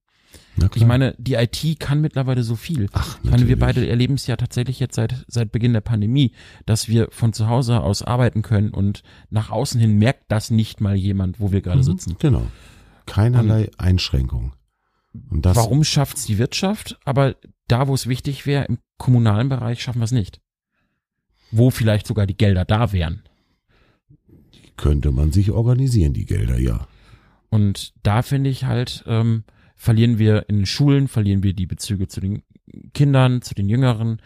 B: Ich meine, die IT kann mittlerweile so viel.
A: Ach,
B: Ich meine, wir beide erleben es ja tatsächlich jetzt seit, seit Beginn der Pandemie, dass wir von zu Hause aus arbeiten können und nach außen hin merkt das nicht mal jemand, wo wir gerade
A: Mhm,
B: sitzen.
A: Genau. Keinerlei Einschränkung. Und das,
B: Warum schafft's die Wirtschaft? Aber da, wo es wichtig wäre, im kommunalen Bereich schaffen wir es nicht. Wo vielleicht sogar die Gelder da wären.
A: könnte man sich organisieren, die Gelder, ja.
B: Und da finde ich halt, ähm, verlieren wir in den Schulen, verlieren wir die Bezüge zu den Kindern, zu den Jüngeren,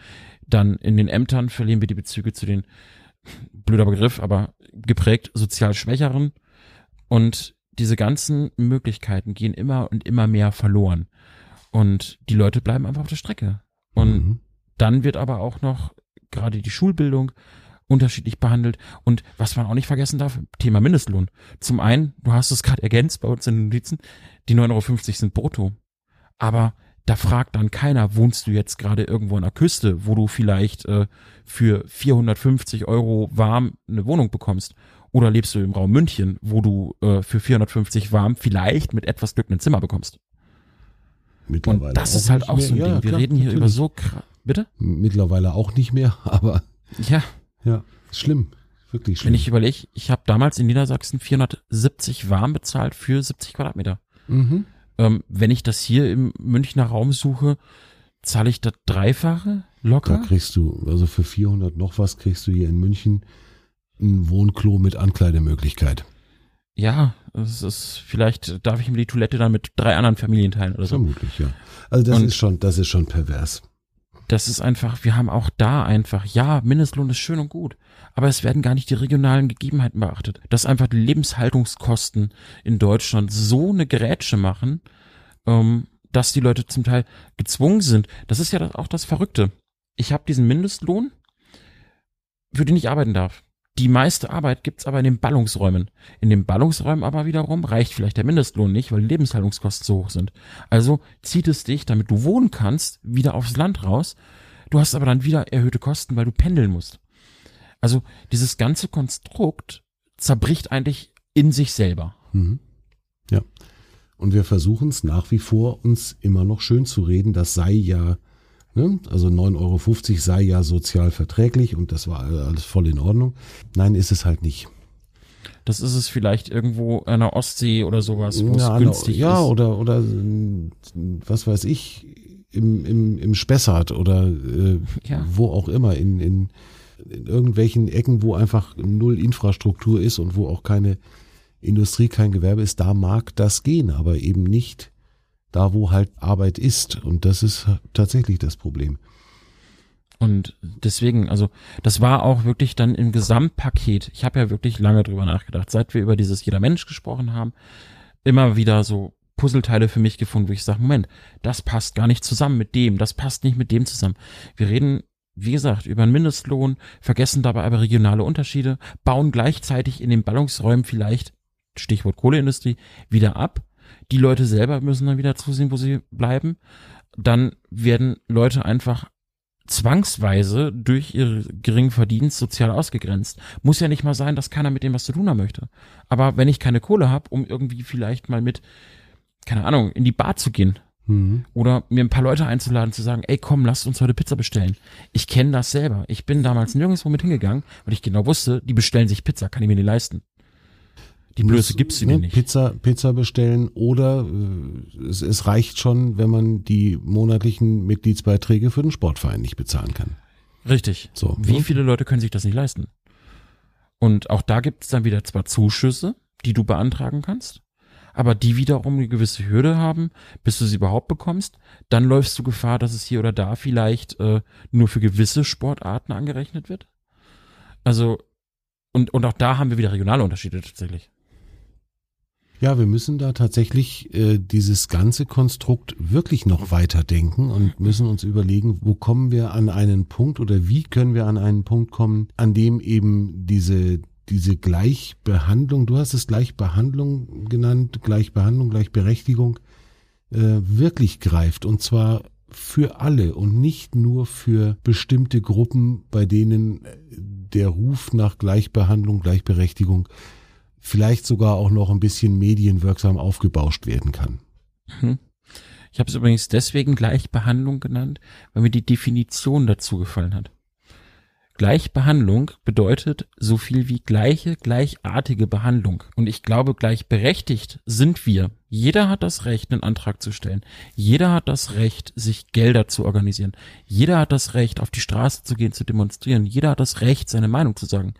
B: dann in den Ämtern verlieren wir die Bezüge zu den, blöder Begriff, aber geprägt sozial Schwächeren. Und diese ganzen Möglichkeiten gehen immer und immer mehr verloren. Und die Leute bleiben einfach auf der Strecke. Und
A: Mhm.
B: dann wird aber auch noch gerade die Schulbildung unterschiedlich behandelt. Und was man auch nicht vergessen darf, Thema Mindestlohn. Zum einen, du hast es gerade ergänzt bei uns in den Notizen, die 9,50 Euro sind brutto. Aber da fragt dann keiner, wohnst du jetzt gerade irgendwo an der Küste, wo du vielleicht äh, für 450 Euro warm eine Wohnung bekommst? Oder lebst du im Raum München, wo du äh, für 450 warm vielleicht mit etwas Glück ein Zimmer bekommst?
A: Mittlerweile
B: Und das
A: auch
B: ist halt auch
A: mehr.
B: so ein
A: Ja,
B: Ding. Wir
A: klar,
B: reden hier über
A: natürlich.
B: so krass. Bitte?
A: Mittlerweile auch nicht mehr, aber
B: Ja,
A: ja, schlimm. Wirklich schlimm.
B: Wenn ich überlege, ich habe damals in Niedersachsen 470 warm bezahlt für 70 Quadratmeter.
A: mhm.
B: Ähm, wenn ich das hier im Münchner Raum suche, zahle ich das Dreifache
A: Da
B: locker?
A: kriegst du, also für 400 noch was kriegst du hier in München ein Wohnklo mit Ankleidemöglichkeit.
B: Ja, es ist, vielleicht darf ich mir die Toilette dann mit drei anderen Familien teilen oder so.
A: Vermutlich, ja. Also das
B: Und-
A: ist schon, das ist schon pervers.
B: Das ist einfach, wir haben auch da einfach, ja, Mindestlohn ist schön und gut, aber es werden gar nicht die regionalen Gegebenheiten beachtet. Dass einfach die Lebenshaltungskosten in Deutschland so eine Grätsche machen, ähm, dass die Leute zum Teil gezwungen sind. Das ist ja auch das Verrückte. Ich habe diesen Mindestlohn, für den ich arbeiten darf. Die meiste Arbeit gibt's aber in den Ballungsräumen. In den Ballungsräumen aber wiederum reicht vielleicht der Mindestlohn nicht, weil die Lebenshaltungskosten so hoch sind. Also zieht es dich, damit du wohnen kannst, wieder aufs Land raus. Du hast aber dann wieder erhöhte Kosten, weil du pendeln musst. Also dieses ganze Konstrukt zerbricht eigentlich in sich selber.
A: Mhm. Ja. Und wir versuchen es nach wie vor, uns immer noch schön zu reden, das sei ja, ne, also 9,50 Euro sei ja sozial verträglich und das war alles voll in Ordnung. Nein, ist es halt nicht.
B: Das ist es vielleicht irgendwo an der Ostsee oder sowas, wo
A: ja,
B: es günstig
A: ja,
B: ist.
A: oder, oder äh, was weiß ich, im, im, im Spessart oder äh,
B: Ja.
A: wo auch immer, in, in, in irgendwelchen Ecken, wo einfach null Infrastruktur ist und wo auch keine Industrie, kein Gewerbe ist, da mag das gehen, aber eben nicht da, wo halt Arbeit ist. Und das ist tatsächlich das Problem.
B: Und deswegen, also das war auch wirklich dann im Gesamtpaket. Ich habe ja wirklich lange drüber nachgedacht, seit wir über dieses jeder Mensch gesprochen haben, immer wieder so Puzzleteile für mich gefunden, wo ich sage, Moment, das passt gar nicht zusammen mit dem, das passt nicht mit dem zusammen. Wir reden, wie gesagt, über einen Mindestlohn, vergessen dabei aber regionale Unterschiede, bauen gleichzeitig in den Ballungsräumen vielleicht, Stichwort Kohleindustrie, wieder ab. Die Leute selber müssen dann wieder zusehen, wo sie bleiben. Dann werden Leute einfach zwangsweise durch ihre geringen Verdienst sozial ausgegrenzt. Muss ja nicht mal sein, dass keiner mit dem was zu tun haben möchte. Aber wenn ich keine Kohle habe, um irgendwie vielleicht mal mit, keine Ahnung, in die Bar zu gehen
A: Mhm.
B: oder mir ein paar Leute einzuladen, zu sagen, ey komm, lasst uns heute Pizza bestellen. Ich kenne das selber. Ich bin damals nirgendwo mit hingegangen, weil ich genau wusste, die bestellen sich Pizza, kann ich mir nicht leisten. Die Blöße gibt's
A: ne,
B: ihnen nicht.
A: Pizza, Pizza bestellen oder äh, es, es reicht schon, wenn man die monatlichen Mitgliedsbeiträge für den Sportverein nicht bezahlen kann.
B: Richtig.
A: So,
B: Wie
A: ne?
B: viele Leute können sich das nicht leisten? Und auch da gibt es dann wieder zwar Zuschüsse, die du beantragen kannst, aber die wiederum eine gewisse Hürde haben, bis du sie überhaupt bekommst. Dann läufst du Gefahr, dass es hier oder da vielleicht äh, nur für gewisse Sportarten angerechnet wird. Also, und, und auch da haben wir wieder regionale Unterschiede tatsächlich.
A: Ja, wir müssen da tatsächlich äh, dieses ganze Konstrukt wirklich noch weiterdenken und müssen uns überlegen, wo kommen wir an einen Punkt oder wie können wir an einen Punkt kommen, an dem eben diese diese Gleichbehandlung, du hast es Gleichbehandlung genannt, Gleichbehandlung, Gleichberechtigung, äh, wirklich greift. Und zwar für alle und nicht nur für bestimmte Gruppen, bei denen äh, der Ruf nach Gleichbehandlung, Gleichberechtigung vielleicht sogar auch noch ein bisschen medienwirksam aufgebauscht werden kann.
B: Hm. Ich habe es übrigens deswegen Gleichbehandlung genannt, weil mir die Definition dazu gefallen hat. Gleichbehandlung bedeutet so viel wie gleiche, gleichartige Behandlung. Und ich glaube, gleichberechtigt sind wir. Jeder hat das Recht, einen Antrag zu stellen. Jeder hat das Recht, sich Gelder zu organisieren. Jeder hat das Recht, auf die Straße zu gehen, zu demonstrieren. Jeder hat das Recht, seine Meinung zu sagen.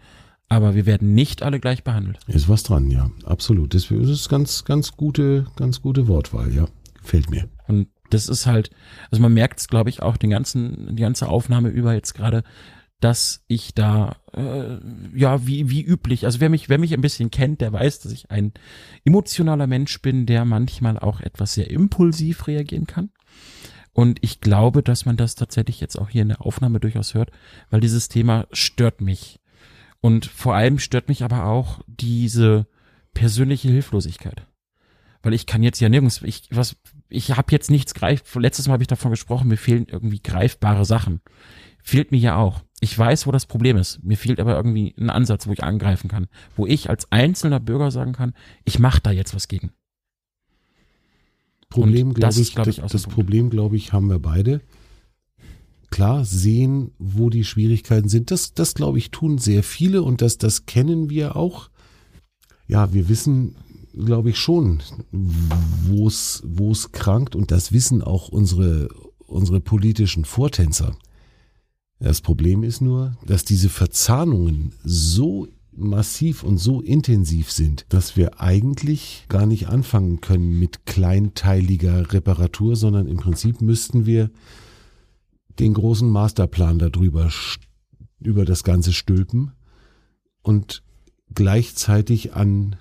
B: Aber wir werden nicht alle gleich behandelt.
A: Ist was dran, ja, absolut. Das ist ganz, ganz gute, ganz gute Wortwahl, ja. Gefällt mir.
B: Und das ist halt, also man merkt es, glaube ich, auch den ganzen, die ganze Aufnahme über jetzt gerade, dass ich da äh, ja wie wie üblich, also wer mich wer mich ein bisschen kennt, der weiß, dass ich ein emotionaler Mensch bin, der manchmal auch etwas sehr impulsiv reagieren kann. Und ich glaube, dass man das tatsächlich jetzt auch hier in der Aufnahme durchaus hört, weil dieses Thema stört mich. Und vor allem stört mich aber auch diese persönliche Hilflosigkeit. Weil ich kann jetzt ja nirgends, ich was, ich habe jetzt nichts greif. Letztes Mal habe ich davon gesprochen, mir fehlen irgendwie greifbare Sachen. Fehlt mir ja auch. Ich weiß, wo das Problem ist. Mir fehlt aber irgendwie ein Ansatz, wo ich angreifen kann, wo ich als einzelner Bürger sagen kann, ich mache da jetzt was gegen.
A: Problem, glaube
B: das
A: ich,
B: glaub ich,
A: das, das. Problem, glaube ich, haben wir beide. Klar, sehen, wo die Schwierigkeiten sind. Das, das glaube ich, tun sehr viele und das, das kennen wir auch. Ja, wir wissen, glaube ich, schon, wo es, krankt und das wissen auch unsere, unsere politischen Vortänzer. Das Problem ist nur, dass diese Verzahnungen so massiv und so intensiv sind, dass wir eigentlich gar nicht anfangen können mit kleinteiliger Reparatur, sondern im Prinzip müssten wir den großen Masterplan darüber über das Ganze stülpen und gleichzeitig an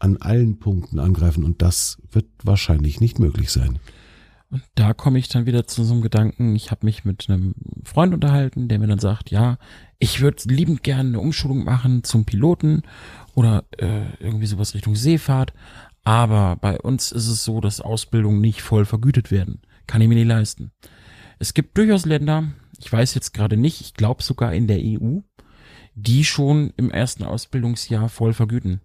A: an allen Punkten angreifen und das wird wahrscheinlich nicht möglich sein.
B: Und da komme ich dann wieder zu so einem Gedanken, ich habe mich mit einem Freund unterhalten, der mir dann sagt, ja, ich würde liebend gerne eine Umschulung machen zum Piloten oder äh, irgendwie sowas Richtung Seefahrt, aber bei uns ist es so, dass Ausbildungen nicht voll vergütet werden. Kann ich mir nicht leisten. Es gibt durchaus Länder, ich weiß jetzt gerade nicht, ich glaube sogar in der EU, die schon im ersten Ausbildungsjahr voll vergüten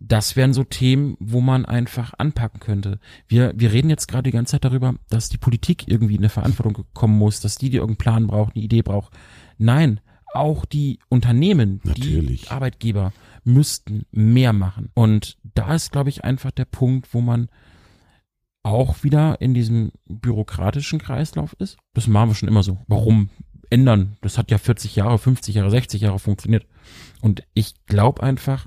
B: das wären so Themen, wo man einfach anpacken könnte. Wir, wir reden jetzt gerade die ganze Zeit darüber, dass die Politik irgendwie in eine Verantwortung kommen muss, dass die, die irgendeinen Plan braucht, eine Idee braucht. Nein, auch die Unternehmen,
A: Natürlich.
B: die Arbeitgeber müssten mehr machen. Und da ist, glaube ich, einfach der Punkt, wo man auch wieder in diesem bürokratischen Kreislauf ist. Das machen wir schon immer so. Warum ändern? Das hat ja 40 Jahre, 50 Jahre, 60 Jahre funktioniert. Und ich glaube einfach,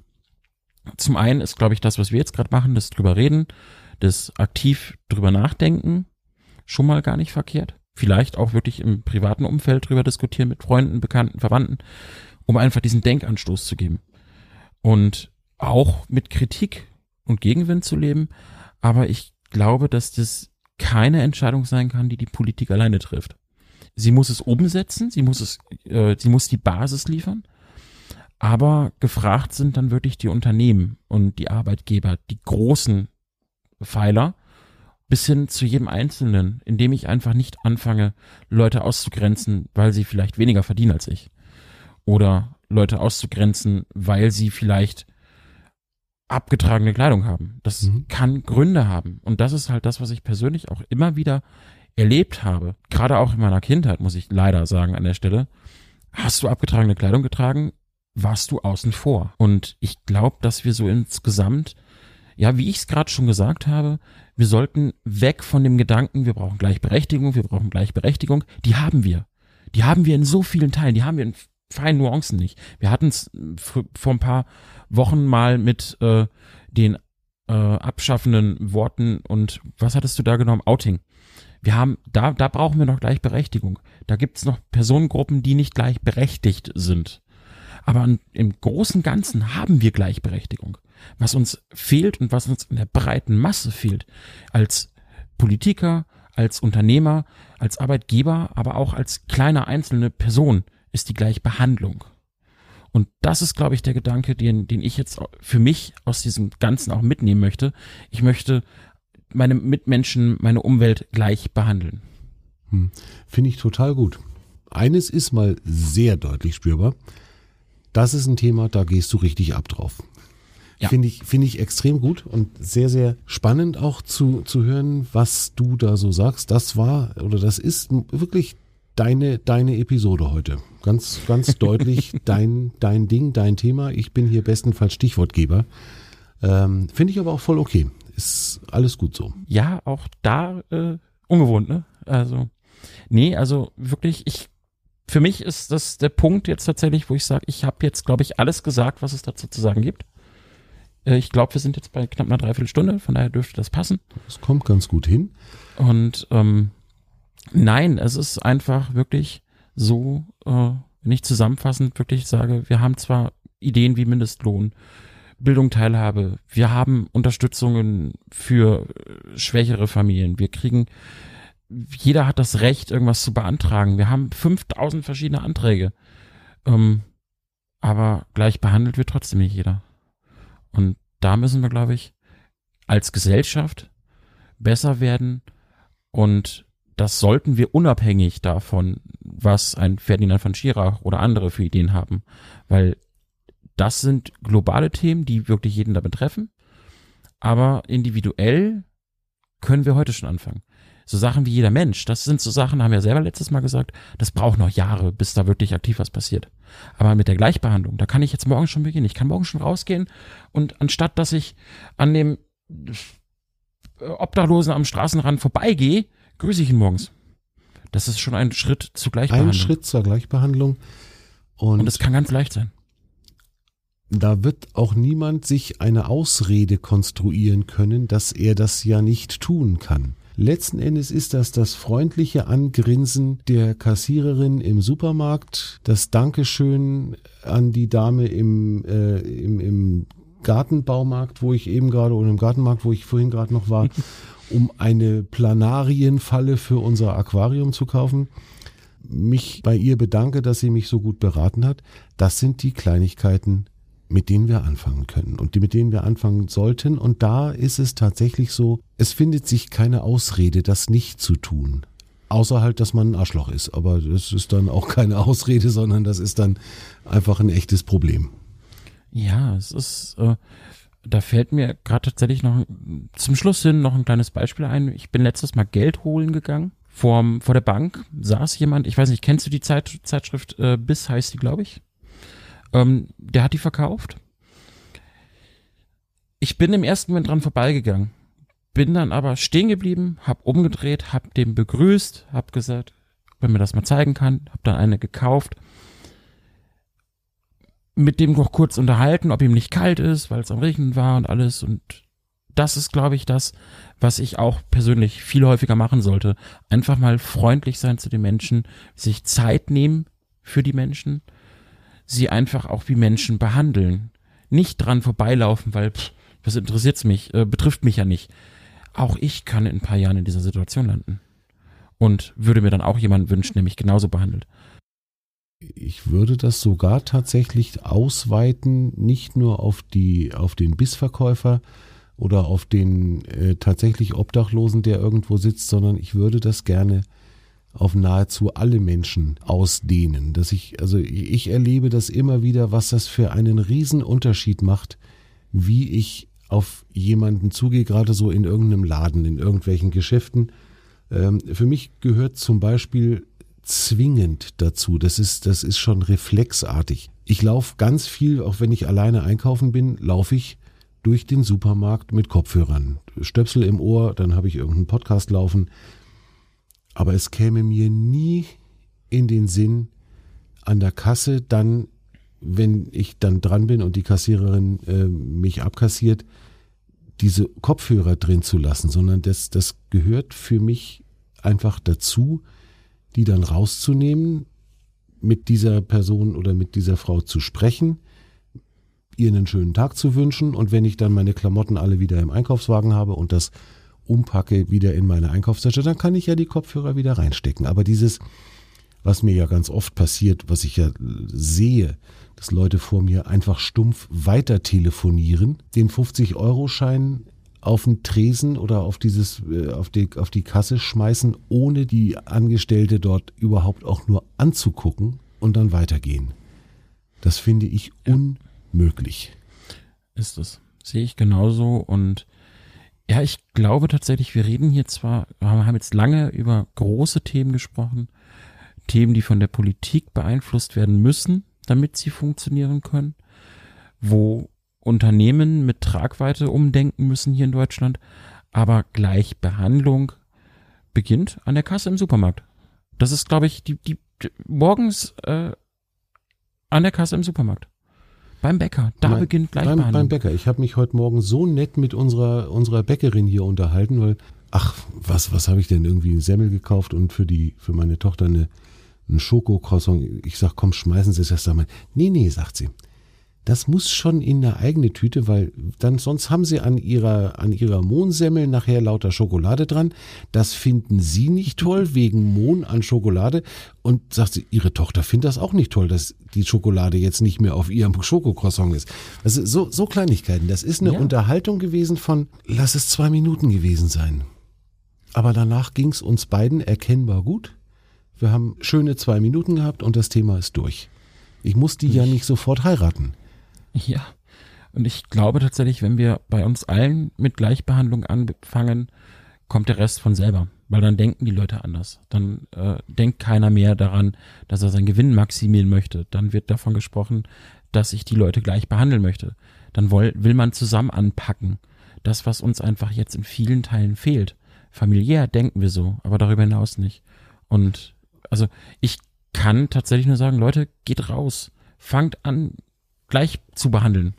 B: zum einen ist, glaube ich, das, was wir jetzt gerade machen, das drüber reden, das aktiv drüber nachdenken, schon mal gar nicht verkehrt. Vielleicht auch wirklich im privaten Umfeld drüber diskutieren mit Freunden, Bekannten, Verwandten, um einfach diesen Denkanstoß zu geben. Und auch mit Kritik und Gegenwind zu leben. Aber ich glaube, dass das keine Entscheidung sein kann, die die Politik alleine trifft. Sie muss es umsetzen, sie muss es, äh, sie muss die Basis liefern. Aber gefragt sind dann wirklich die Unternehmen und die Arbeitgeber, die großen Pfeiler, bis hin zu jedem Einzelnen, indem ich einfach nicht anfange, Leute auszugrenzen, weil sie vielleicht weniger verdienen als ich. Oder Leute auszugrenzen, weil sie vielleicht abgetragene Kleidung haben. Das
A: Mhm.
B: kann Gründe haben. Und das ist halt das, was ich persönlich auch immer wieder erlebt habe. Gerade auch in meiner Kindheit, muss ich leider sagen an der Stelle. Hast du abgetragene Kleidung getragen? warst du außen vor. Und ich glaube, dass wir so insgesamt, ja, wie ich es gerade schon gesagt habe, wir sollten weg von dem Gedanken, wir brauchen Gleichberechtigung, wir brauchen Gleichberechtigung. Die haben wir. Die haben wir in so vielen Teilen, die haben wir in feinen Nuancen nicht. Wir hatten es vor ein paar Wochen mal mit äh, den äh, abschaffenden Worten und was hattest du da genommen? Outing. Wir haben, da, da brauchen wir noch Gleichberechtigung. Da gibt's noch Personengruppen, die nicht gleichberechtigt sind. Aber im großen Ganzen haben wir Gleichberechtigung. Was uns fehlt und was uns in der breiten Masse fehlt, als Politiker, als Unternehmer, als Arbeitgeber, aber auch als kleine einzelne Person, ist die Gleichbehandlung. Und das ist, glaube ich, der Gedanke, den, den ich jetzt für mich aus diesem Ganzen auch mitnehmen möchte. Ich möchte meine Mitmenschen, meine Umwelt gleich behandeln.
A: Hm. Finde ich total gut. Eines ist mal sehr deutlich spürbar das ist ein Thema, da gehst du richtig ab drauf. Ja. Finde ich, finde ich extrem gut und sehr, sehr spannend auch zu, zu hören, was du da so sagst. Das war oder das ist wirklich deine, deine Episode heute. Ganz, ganz deutlich dein, dein Ding, dein Thema. Ich bin hier bestenfalls Stichwortgeber. Ähm, finde ich aber auch voll okay. Ist alles gut so.
B: Ja, auch da äh, ungewohnt, ne? Also, nee, also wirklich, ich für mich ist das der Punkt jetzt tatsächlich, wo ich sage, ich habe jetzt, glaube ich, alles gesagt, was es dazu zu sagen gibt. Äh, ich glaube, wir sind jetzt bei knapp einer Dreiviertelstunde, von daher dürfte das passen.
A: Das kommt ganz gut hin.
B: Und ähm, nein, es ist einfach wirklich so, äh, wenn ich zusammenfassend wirklich sage, wir haben zwar Ideen wie Mindestlohn, Bildung, Teilhabe, wir haben Unterstützungen für äh, schwächere Familien, wir kriegen jeder hat das Recht, irgendwas zu beantragen. Wir haben 5000 verschiedene Anträge. Ähm, aber gleich behandelt wird trotzdem nicht jeder. Und da müssen wir, glaube ich, als Gesellschaft besser werden. Und das sollten wir unabhängig davon, was ein Ferdinand von Schirach oder andere für Ideen haben. Weil das sind globale Themen, die wirklich jeden da betreffen. Aber individuell können wir heute schon anfangen so Sachen wie jeder Mensch, das sind so Sachen, haben wir selber letztes Mal gesagt, das braucht noch Jahre, bis da wirklich aktiv was passiert. Aber mit der Gleichbehandlung, da kann ich jetzt morgen schon beginnen. Ich kann morgen schon rausgehen und anstatt, dass ich an dem äh, Obdachlosen am Straßenrand vorbeigehe, grüße ich ihn morgens. Das ist schon ein Schritt zur Gleichbehandlung.
A: Ein Schritt zur Gleichbehandlung.
B: Und, und es kann ganz leicht sein.
A: Da wird auch niemand sich eine Ausrede konstruieren können, dass er das ja nicht tun kann. Letzten Endes ist das das freundliche Angrinsen der Kassiererin im Supermarkt, das Dankeschön an die Dame im, äh, im, im Gartenbaumarkt, wo ich eben gerade, oder im Gartenmarkt, wo ich vorhin gerade noch war, um eine Planarienfalle für unser Aquarium zu kaufen mich bei ihr bedanke, dass sie mich so gut beraten hat. Das sind die Kleinigkeiten, mit denen wir anfangen können und die, mit denen wir anfangen sollten. Und da ist es tatsächlich so, es findet sich keine Ausrede, das nicht zu tun. Außer halt, dass man ein Arschloch ist. Aber das ist dann auch keine Ausrede, sondern das ist dann einfach ein echtes Problem.
B: Ja, es ist, äh, da fällt mir gerade tatsächlich noch zum Schluss hin noch ein kleines Beispiel ein. Ich bin letztes Mal Geld holen gegangen. Vor, vor der Bank saß jemand, ich weiß nicht, kennst du die Zeit, Zeitschrift äh, Biss heißt die, glaube ich? Ähm, der hat die verkauft. Ich bin im ersten Moment dran vorbeigegangen, bin dann aber stehen geblieben, hab umgedreht, hab dem begrüßt, hab gesagt, wenn mir das mal zeigen kann, hab dann eine gekauft, mit dem noch kurz unterhalten, ob ihm nicht kalt ist, weil es am Regnen war und alles und das ist, glaube ich, das, was ich auch persönlich viel häufiger machen sollte. Einfach mal freundlich sein zu den Menschen, sich Zeit nehmen für die Menschen sie einfach auch wie Menschen behandeln. Nicht dran vorbeilaufen, weil, pff, was interessiert's mich, äh, betrifft mich ja nicht. Auch ich kann in ein paar Jahren in dieser Situation landen. Und würde mir dann auch jemanden wünschen, der mich genauso behandelt.
A: Ich würde das sogar tatsächlich ausweiten, nicht nur auf die, auf den Bissverkäufer oder auf den äh, tatsächlich Obdachlosen, der irgendwo sitzt, sondern ich würde das gerne auf nahezu alle Menschen ausdehnen. Dass ich, also ich erlebe das immer wieder, was das für einen riesen Unterschied macht, wie ich auf jemanden zugehe, gerade so in irgendeinem Laden, in irgendwelchen Geschäften. Ähm, für mich gehört zum Beispiel zwingend dazu. Das ist, das ist schon reflexartig. Ich laufe ganz viel, auch wenn ich alleine einkaufen bin, laufe ich durch den Supermarkt mit Kopfhörern. Stöpsel im Ohr, dann habe ich irgendeinen Podcast laufen. Aber es käme mir nie in den Sinn, an der Kasse dann, wenn ich dann dran bin und die Kassiererin äh, mich abkassiert, diese Kopfhörer drin zu lassen, sondern das, das gehört für mich einfach dazu, die dann rauszunehmen, mit dieser Person oder mit dieser Frau zu sprechen, ihr einen schönen Tag zu wünschen und wenn ich dann meine Klamotten alle wieder im Einkaufswagen habe und das umpacke wieder in meine Einkaufstasche, dann kann ich ja die Kopfhörer wieder reinstecken. Aber dieses, was mir ja ganz oft passiert, was ich ja sehe, dass Leute vor mir einfach stumpf weiter telefonieren, den 50-Euro-Schein auf den Tresen oder auf dieses, äh, auf die, auf die Kasse schmeißen, ohne die Angestellte dort überhaupt auch nur anzugucken und dann weitergehen. Das finde ich unmöglich.
B: Ist es. Sehe ich genauso und ja, ich glaube tatsächlich, wir reden hier zwar, haben jetzt lange über große Themen gesprochen, Themen, die von der Politik beeinflusst werden müssen, damit sie funktionieren können, wo Unternehmen mit Tragweite umdenken müssen hier in Deutschland, aber Gleichbehandlung beginnt an der Kasse im Supermarkt. Das ist, glaube ich, die, die, die morgens äh, an der Kasse im Supermarkt. Beim Bäcker, da mein, beginnt Gleichbehandlung.
A: Beim, beim Bäcker. Ich habe mich heute Morgen so nett mit unserer, unserer Bäckerin hier unterhalten, weil, ach, was, was habe ich denn irgendwie einen Semmel gekauft und für die, für meine Tochter eine, einen Schokocroissant. Ich sag, komm, schmeißen Sie es erst einmal. Nee, nee, sagt sie das muss schon in eine eigene Tüte, weil dann sonst haben sie an ihrer an ihrer Mohnsemmel nachher lauter Schokolade dran. Das finden sie nicht toll wegen Mohn an Schokolade und sagt sie, ihre Tochter findet das auch nicht toll, dass die Schokolade jetzt nicht mehr auf ihrem Schokocroissant ist. Ist so so Kleinigkeiten. Das ist eine ja. Unterhaltung gewesen von lass es zwei Minuten gewesen sein. Aber danach ging es uns beiden erkennbar gut. Wir haben schöne zwei Minuten gehabt und das Thema ist durch. Ich muss die ja nicht sofort heiraten.
B: Ja. Und ich glaube tatsächlich, wenn wir bei uns allen mit Gleichbehandlung anfangen, kommt der Rest von selber. Weil dann denken die Leute anders. Dann äh, denkt keiner mehr daran, dass er seinen Gewinn maximieren möchte. Dann wird davon gesprochen, dass ich die Leute gleich behandeln möchte. Dann will, will man zusammen anpacken. Das, was uns einfach jetzt in vielen Teilen fehlt. Familiär denken wir so, aber darüber hinaus nicht. Und also ich kann tatsächlich nur sagen, Leute, geht raus. Fangt an, gleich zu behandeln.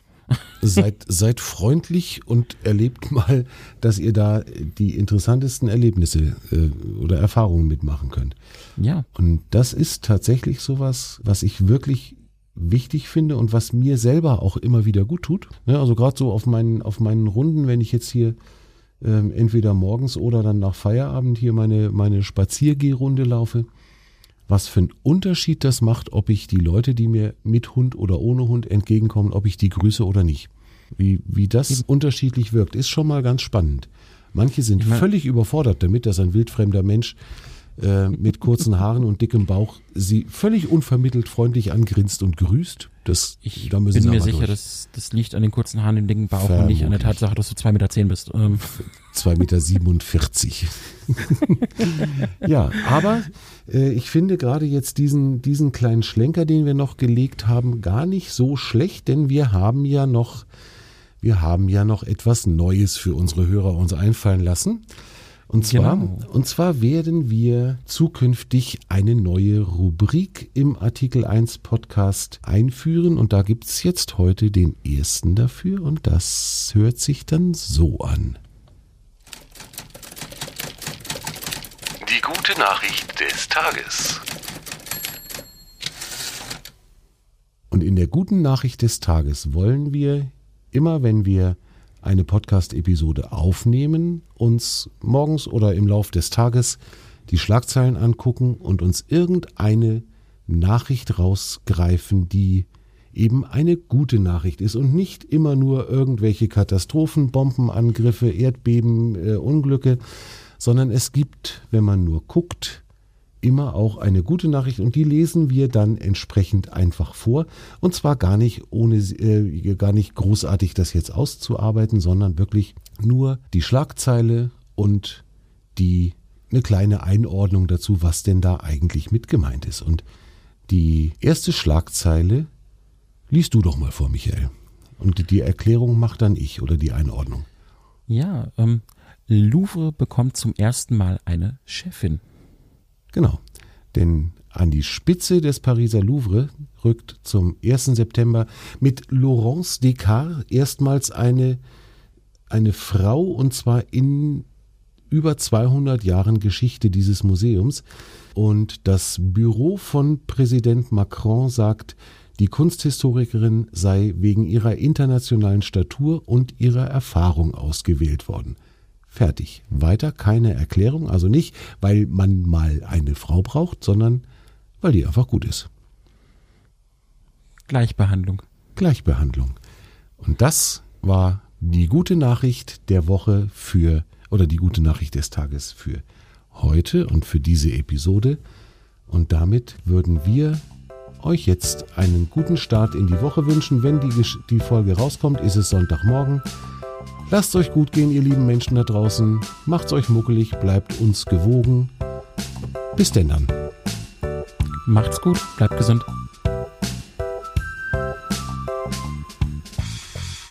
A: seid, seid freundlich und erlebt mal, dass ihr da die interessantesten Erlebnisse äh, oder Erfahrungen mitmachen könnt.
B: Ja.
A: Und das ist tatsächlich sowas, was ich wirklich wichtig finde und was mir selber auch immer wieder gut tut. Ja, also gerade so auf meinen, auf meinen Runden, wenn ich jetzt hier ähm, entweder morgens oder dann nach Feierabend hier meine, meine Spaziergehrunde laufe, was für einen Unterschied das macht, ob ich die Leute, die mir mit Hund oder ohne Hund entgegenkommen, ob ich die grüße oder nicht. Wie, wie das unterschiedlich wirkt, ist schon mal ganz spannend. Manche sind völlig überfordert damit, dass ein wildfremder Mensch äh, mit kurzen Haaren und dickem Bauch sie völlig unvermittelt freundlich angrinst und grüßt. Das,
B: ich da bin mir sicher, dass das liegt an den kurzen Haaren, dem dicken Bauch Vermutlich. und nicht an der Tatsache, dass du 2,10 Meter zehn bist. Ähm.
A: 2,47 Meter. ja, aber äh, ich finde gerade jetzt diesen, diesen kleinen Schlenker, den wir noch gelegt haben, gar nicht so schlecht, denn wir haben ja noch, wir haben ja noch etwas Neues für unsere Hörer uns einfallen lassen. Und zwar, genau. und zwar werden wir zukünftig eine neue Rubrik im Artikel 1 Podcast einführen und da gibt's jetzt heute den ersten dafür und das hört sich dann so an.
C: Die gute Nachricht des Tages.
A: Und in der guten Nachricht des Tages wollen wir immer, wenn wir eine Podcast-Episode aufnehmen, uns morgens oder im Lauf des Tages die Schlagzeilen angucken und uns irgendeine Nachricht rausgreifen, die eben eine gute Nachricht ist und nicht immer nur irgendwelche Katastrophen, Bombenangriffe, Erdbeben, äh, Unglücke, sondern es gibt, wenn man nur guckt, immer auch eine gute Nachricht und die lesen wir dann entsprechend einfach vor und zwar gar nicht ohne äh, gar nicht großartig das jetzt auszuarbeiten, sondern wirklich nur die Schlagzeile und die eine kleine Einordnung dazu, was denn da eigentlich mit gemeint ist. Und die erste Schlagzeile liest du doch mal vor, Michael. Und die Erklärung macht dann ich oder die Einordnung.
B: Ja, ähm, Louvre bekommt zum ersten Mal eine Chefin.
A: Genau. Denn an die Spitze des Pariser Louvre rückt zum 1. September mit Laurence Descartes erstmals eine, eine Frau und zwar in über 200 Jahren Geschichte dieses Museums. Und das Büro von Präsident Macron sagt, die Kunsthistorikerin sei wegen ihrer internationalen Statur und ihrer Erfahrung ausgewählt worden. Fertig. Weiter keine Erklärung, also nicht, weil man mal eine Frau braucht, sondern weil die einfach gut ist.
B: Gleichbehandlung.
A: Gleichbehandlung. Und das war die gute Nachricht der Woche für, oder die gute Nachricht des Tages für heute und für diese Episode. Und damit würden wir euch jetzt einen guten Start in die Woche wünschen. Wenn die, die Folge rauskommt, ist es Sonntagmorgen. Lasst euch gut gehen, ihr lieben Menschen da draußen. Macht's euch muckelig, bleibt uns gewogen. Bis denn dann.
B: Macht's gut, bleibt gesund.